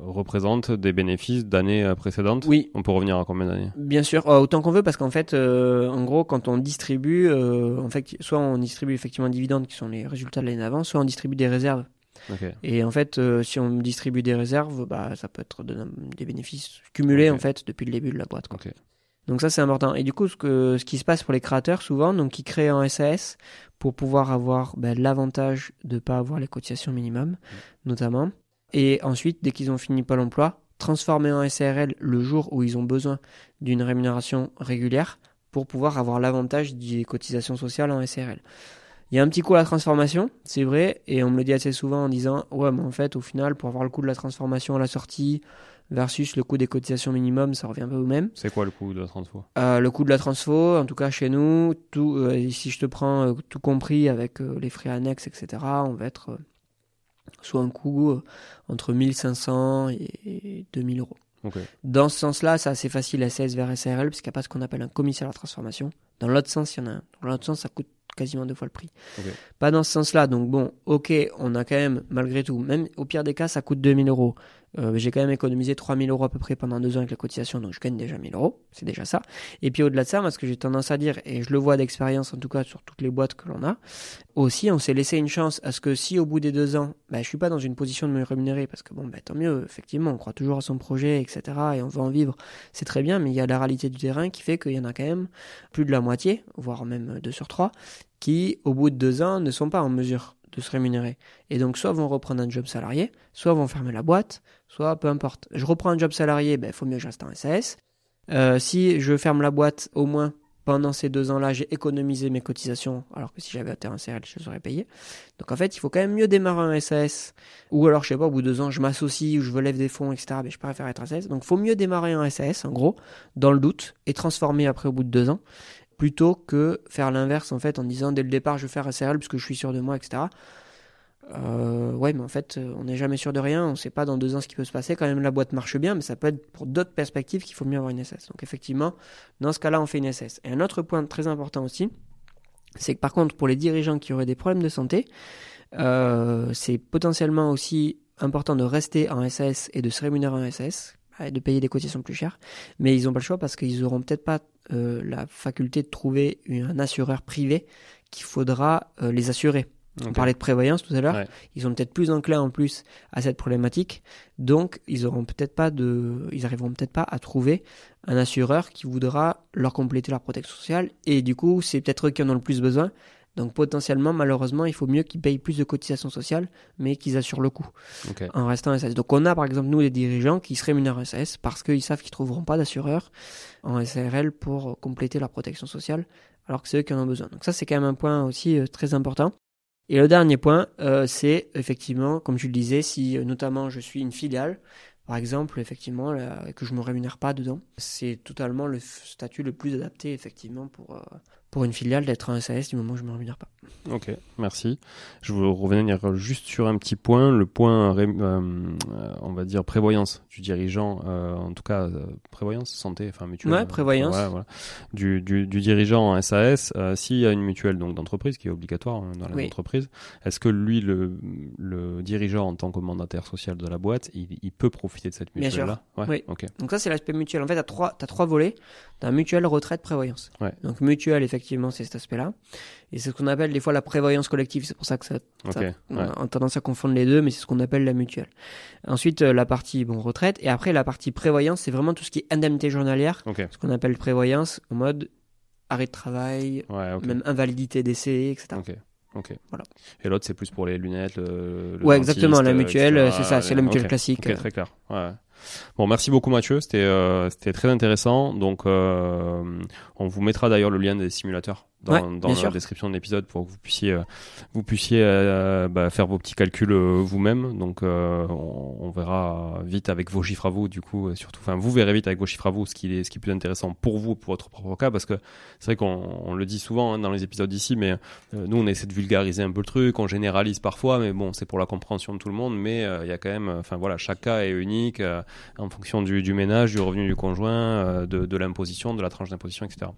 représentent des bénéfices d'années euh, précédentes. oui, On peut revenir à combien d'années? Bien sûr, autant qu'on veut, parce qu'en fait, euh, en gros, quand on distribue, euh, en fait, soit on distribue effectivement des dividendes qui sont les résultats de l'année d'avant, soit on distribue des réserves. Ok. Et en fait, euh, si on distribue des réserves, bah, ça peut être de- des bénéfices cumulés en fait depuis le début de la boîte. Quoi. Ok. Donc ça, c'est important. Et du coup, ce, que, ce qui se passe pour les créateurs souvent, donc qui créent en SAS pour pouvoir avoir bah, l'avantage de pas avoir les cotisations minimum, notamment. Et ensuite, dès qu'ils ont fini Pôle emploi, transformer en SARL le jour où ils ont besoin d'une rémunération régulière pour pouvoir avoir l'avantage des cotisations sociales en SARL. Il y a un petit coût à la transformation, c'est vrai, et on me le dit assez souvent en disant Ouais, mais en fait, au final, pour avoir le coût de la transformation à la sortie versus le coût des cotisations minimum, ça revient peu au même. C'est quoi le coût de la transfo? Euh, le coût de la transfo, en tout cas chez nous, tout, euh, si je te prends euh, tout compris avec les frais annexes, etc., on va être soit un coût entre 1500 et 2000 euros. Dans ce sens-là, c'est assez facile SAS vers SARL, parce qu'il n'y a pas ce qu'on appelle un commissaire à la transformation. Dans l'autre sens, il y en a un. Dans l'autre sens, ça coûte quasiment deux fois le prix. Pas dans ce sens-là. Donc bon, ok, on a quand même, malgré tout, même au pire des cas, ça coûte 2000 euros. Euh, j'ai quand même économisé 3000 euros à peu près pendant deux ans avec la cotisation, donc je gagne déjà 1000 euros. C'est déjà ça. Et puis au-delà de ça, moi, ce que j'ai tendance à dire, et je le vois d'expérience en tout cas sur toutes les boîtes que l'on a, aussi, on s'est laissé une chance à ce que si au bout des deux ans, bah, je suis pas dans une position de me rémunérer, parce que bon, bah, tant mieux, effectivement, on croit toujours à son projet, etc., et on veut en vivre, c'est très bien, mais il y a la réalité du terrain qui fait qu'il y en a quand même plus de la moitié, voire même deux sur trois, qui, au bout de deux ans, ne sont pas en mesure de se rémunérer. Et donc, soit vont reprendre un job salarié, soit vont fermer la boîte, soit peu importe. Je reprends un job salarié, il ben, faut mieux que je reste en SAS. Euh, si je ferme la boîte, au moins pendant ces deux ans-là, j'ai économisé mes cotisations, alors que si j'avais été en CRL, je les aurais payées. Donc en fait, il faut quand même mieux démarrer en SAS. Ou alors, je sais pas, au bout de deux ans, je m'associe ou je relève des fonds, etc. Mais je préfère être en SAS. Donc il faut mieux démarrer en SAS, en gros, dans le doute, et transformer après au bout de deux ans, plutôt que faire l'inverse, en fait, en disant dès le départ, je vais faire SRL parce que je suis sûr de moi, etc. Euh, ouais, mais en fait, on n'est jamais sûr de rien. On ne sait pas dans deux ans ce qui peut se passer. Quand même, la boîte marche bien, mais ça peut être pour d'autres perspectives qu'il faut mieux avoir une SS. Donc, effectivement, dans ce cas-là, on fait une SS. Et un autre point très important aussi, c'est que par contre, pour les dirigeants qui auraient des problèmes de santé, euh, c'est potentiellement aussi important de rester en SAS et de se rémunérer en SAS et de payer des cotisations plus chères. Mais ils n'ont pas le choix parce qu'ils auront peut-être pas euh, la faculté de trouver un assureur privé qu'il faudra euh, les assurer. On parlait de prévoyance tout à l'heure. Ouais. Ils sont peut-être plus enclins en plus à cette problématique. Donc, ils auront peut-être pas de, ils arriveront peut-être pas à trouver un assureur qui voudra leur compléter leur protection sociale. Et du coup, c'est peut-être eux qui en ont le plus besoin. Donc, potentiellement, malheureusement, il faut mieux qu'ils payent plus de cotisations sociales, mais qu'ils assurent le coût en restant SAS. Donc, on a par exemple, nous, des dirigeants qui se rémunèrent en SAS parce qu'ils savent qu'ils trouveront pas d'assureur en SARL pour compléter leur protection sociale, alors que c'est eux qui en ont besoin. Donc, ça, c'est quand même un point aussi euh, très important. Et le dernier point, euh, c'est effectivement, comme tu le disais, si euh, notamment je suis une filiale, par exemple, effectivement, là, que je me rémunère pas dedans, c'est totalement le statut le plus adapté, effectivement, pour, euh, pour une filiale d'être un SAS du moment où je me rémunère pas. Ok, merci. Je veux revenir juste sur un petit point, le point, ré- euh, euh, on va dire, prévoyance du dirigeant, euh, en tout cas, euh, prévoyance, santé, enfin mutuelle. Ouais, euh, prévoyance. voilà, voilà. Du, du, du dirigeant en SAS, euh, s'il y a une mutuelle donc d'entreprise qui est obligatoire hein, dans Oui. l'entreprise, est-ce que lui, le, le dirigeant en tant que mandataire social de la boîte, il, il peut profiter de cette Bien sûr. mutuelle-là? Ouais, Oui. Ok. Donc ça, c'est l'aspect mutuel. En fait, tu as trois, t'as trois volets. Tu as mutuelle, retraite, prévoyance. Ouais. Donc mutuelle, effectivement, c'est cet aspect-là. Et c'est ce qu'on appelle des fois la prévoyance collective. C'est pour ça que ça, Ok. ça- ouais. on a tendance à confondre les deux, mais c'est ce qu'on appelle la mutuelle. Ensuite, euh, la partie bon retraite. Et après, la partie prévoyance, c'est vraiment tout ce qui est indemnité journalière. Ce qu'on appelle prévoyance en mode arrêt de travail, Ouais, même invalidité, décès, etc. Ok. Ok. Voilà. Et l'autre, c'est plus pour les lunettes. Le, le Ouais, exactement, la mutuelle, etc. c'est ça, c'est la mutuelle classique. Ok, très clair. Ouais. Bon, merci beaucoup Mathieu, c'était euh, très intéressant. Donc, euh, on vous mettra d'ailleurs le lien des simulateurs dans, Ouais, dans la sûr. description de l'épisode pour que vous puissiez euh, vous puissiez euh, bah, faire vos petits calculs euh, vous-même. Donc, euh, on, on verra vite avec vos chiffres à vous, du coup, et surtout, enfin, vous verrez vite avec vos chiffres à vous ce qui est ce qui est plus intéressant pour vous, pour votre propre cas, parce que c'est vrai qu'on on le dit souvent hein, dans les épisodes ici, mais euh, nous, on essaie de vulgariser un peu le truc, on généralise parfois, mais bon, c'est pour la compréhension de tout le monde. Mais il y a quand même, enfin voilà, chaque cas est unique euh, en fonction du, du ménage, du revenu du conjoint, euh, de, de l'imposition, de la tranche d'imposition, etc.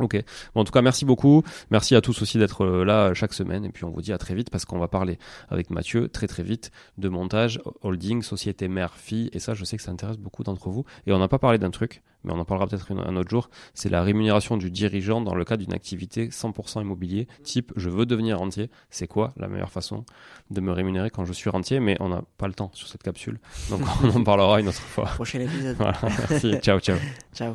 Ok. Bon, en tout cas, merci beaucoup. Merci à tous aussi d'être euh, là chaque semaine. Et puis, on vous dit à très vite parce qu'on va parler avec Mathieu très très vite de montage, holding, société mère, fille. Et ça, je sais que ça intéresse beaucoup d'entre vous. Et on n'a pas parlé d'un truc, mais on en parlera peut-être un autre jour. C'est la rémunération du dirigeant dans le cadre d'une activité 100% immobilier. Type, je veux devenir rentier. C'est quoi la meilleure façon de me rémunérer quand je suis rentier? Mais on n'a pas le temps sur cette capsule. Donc, on en parlera une autre fois. Prochain épisode. Voilà. Merci. Ciao, ciao. Ciao.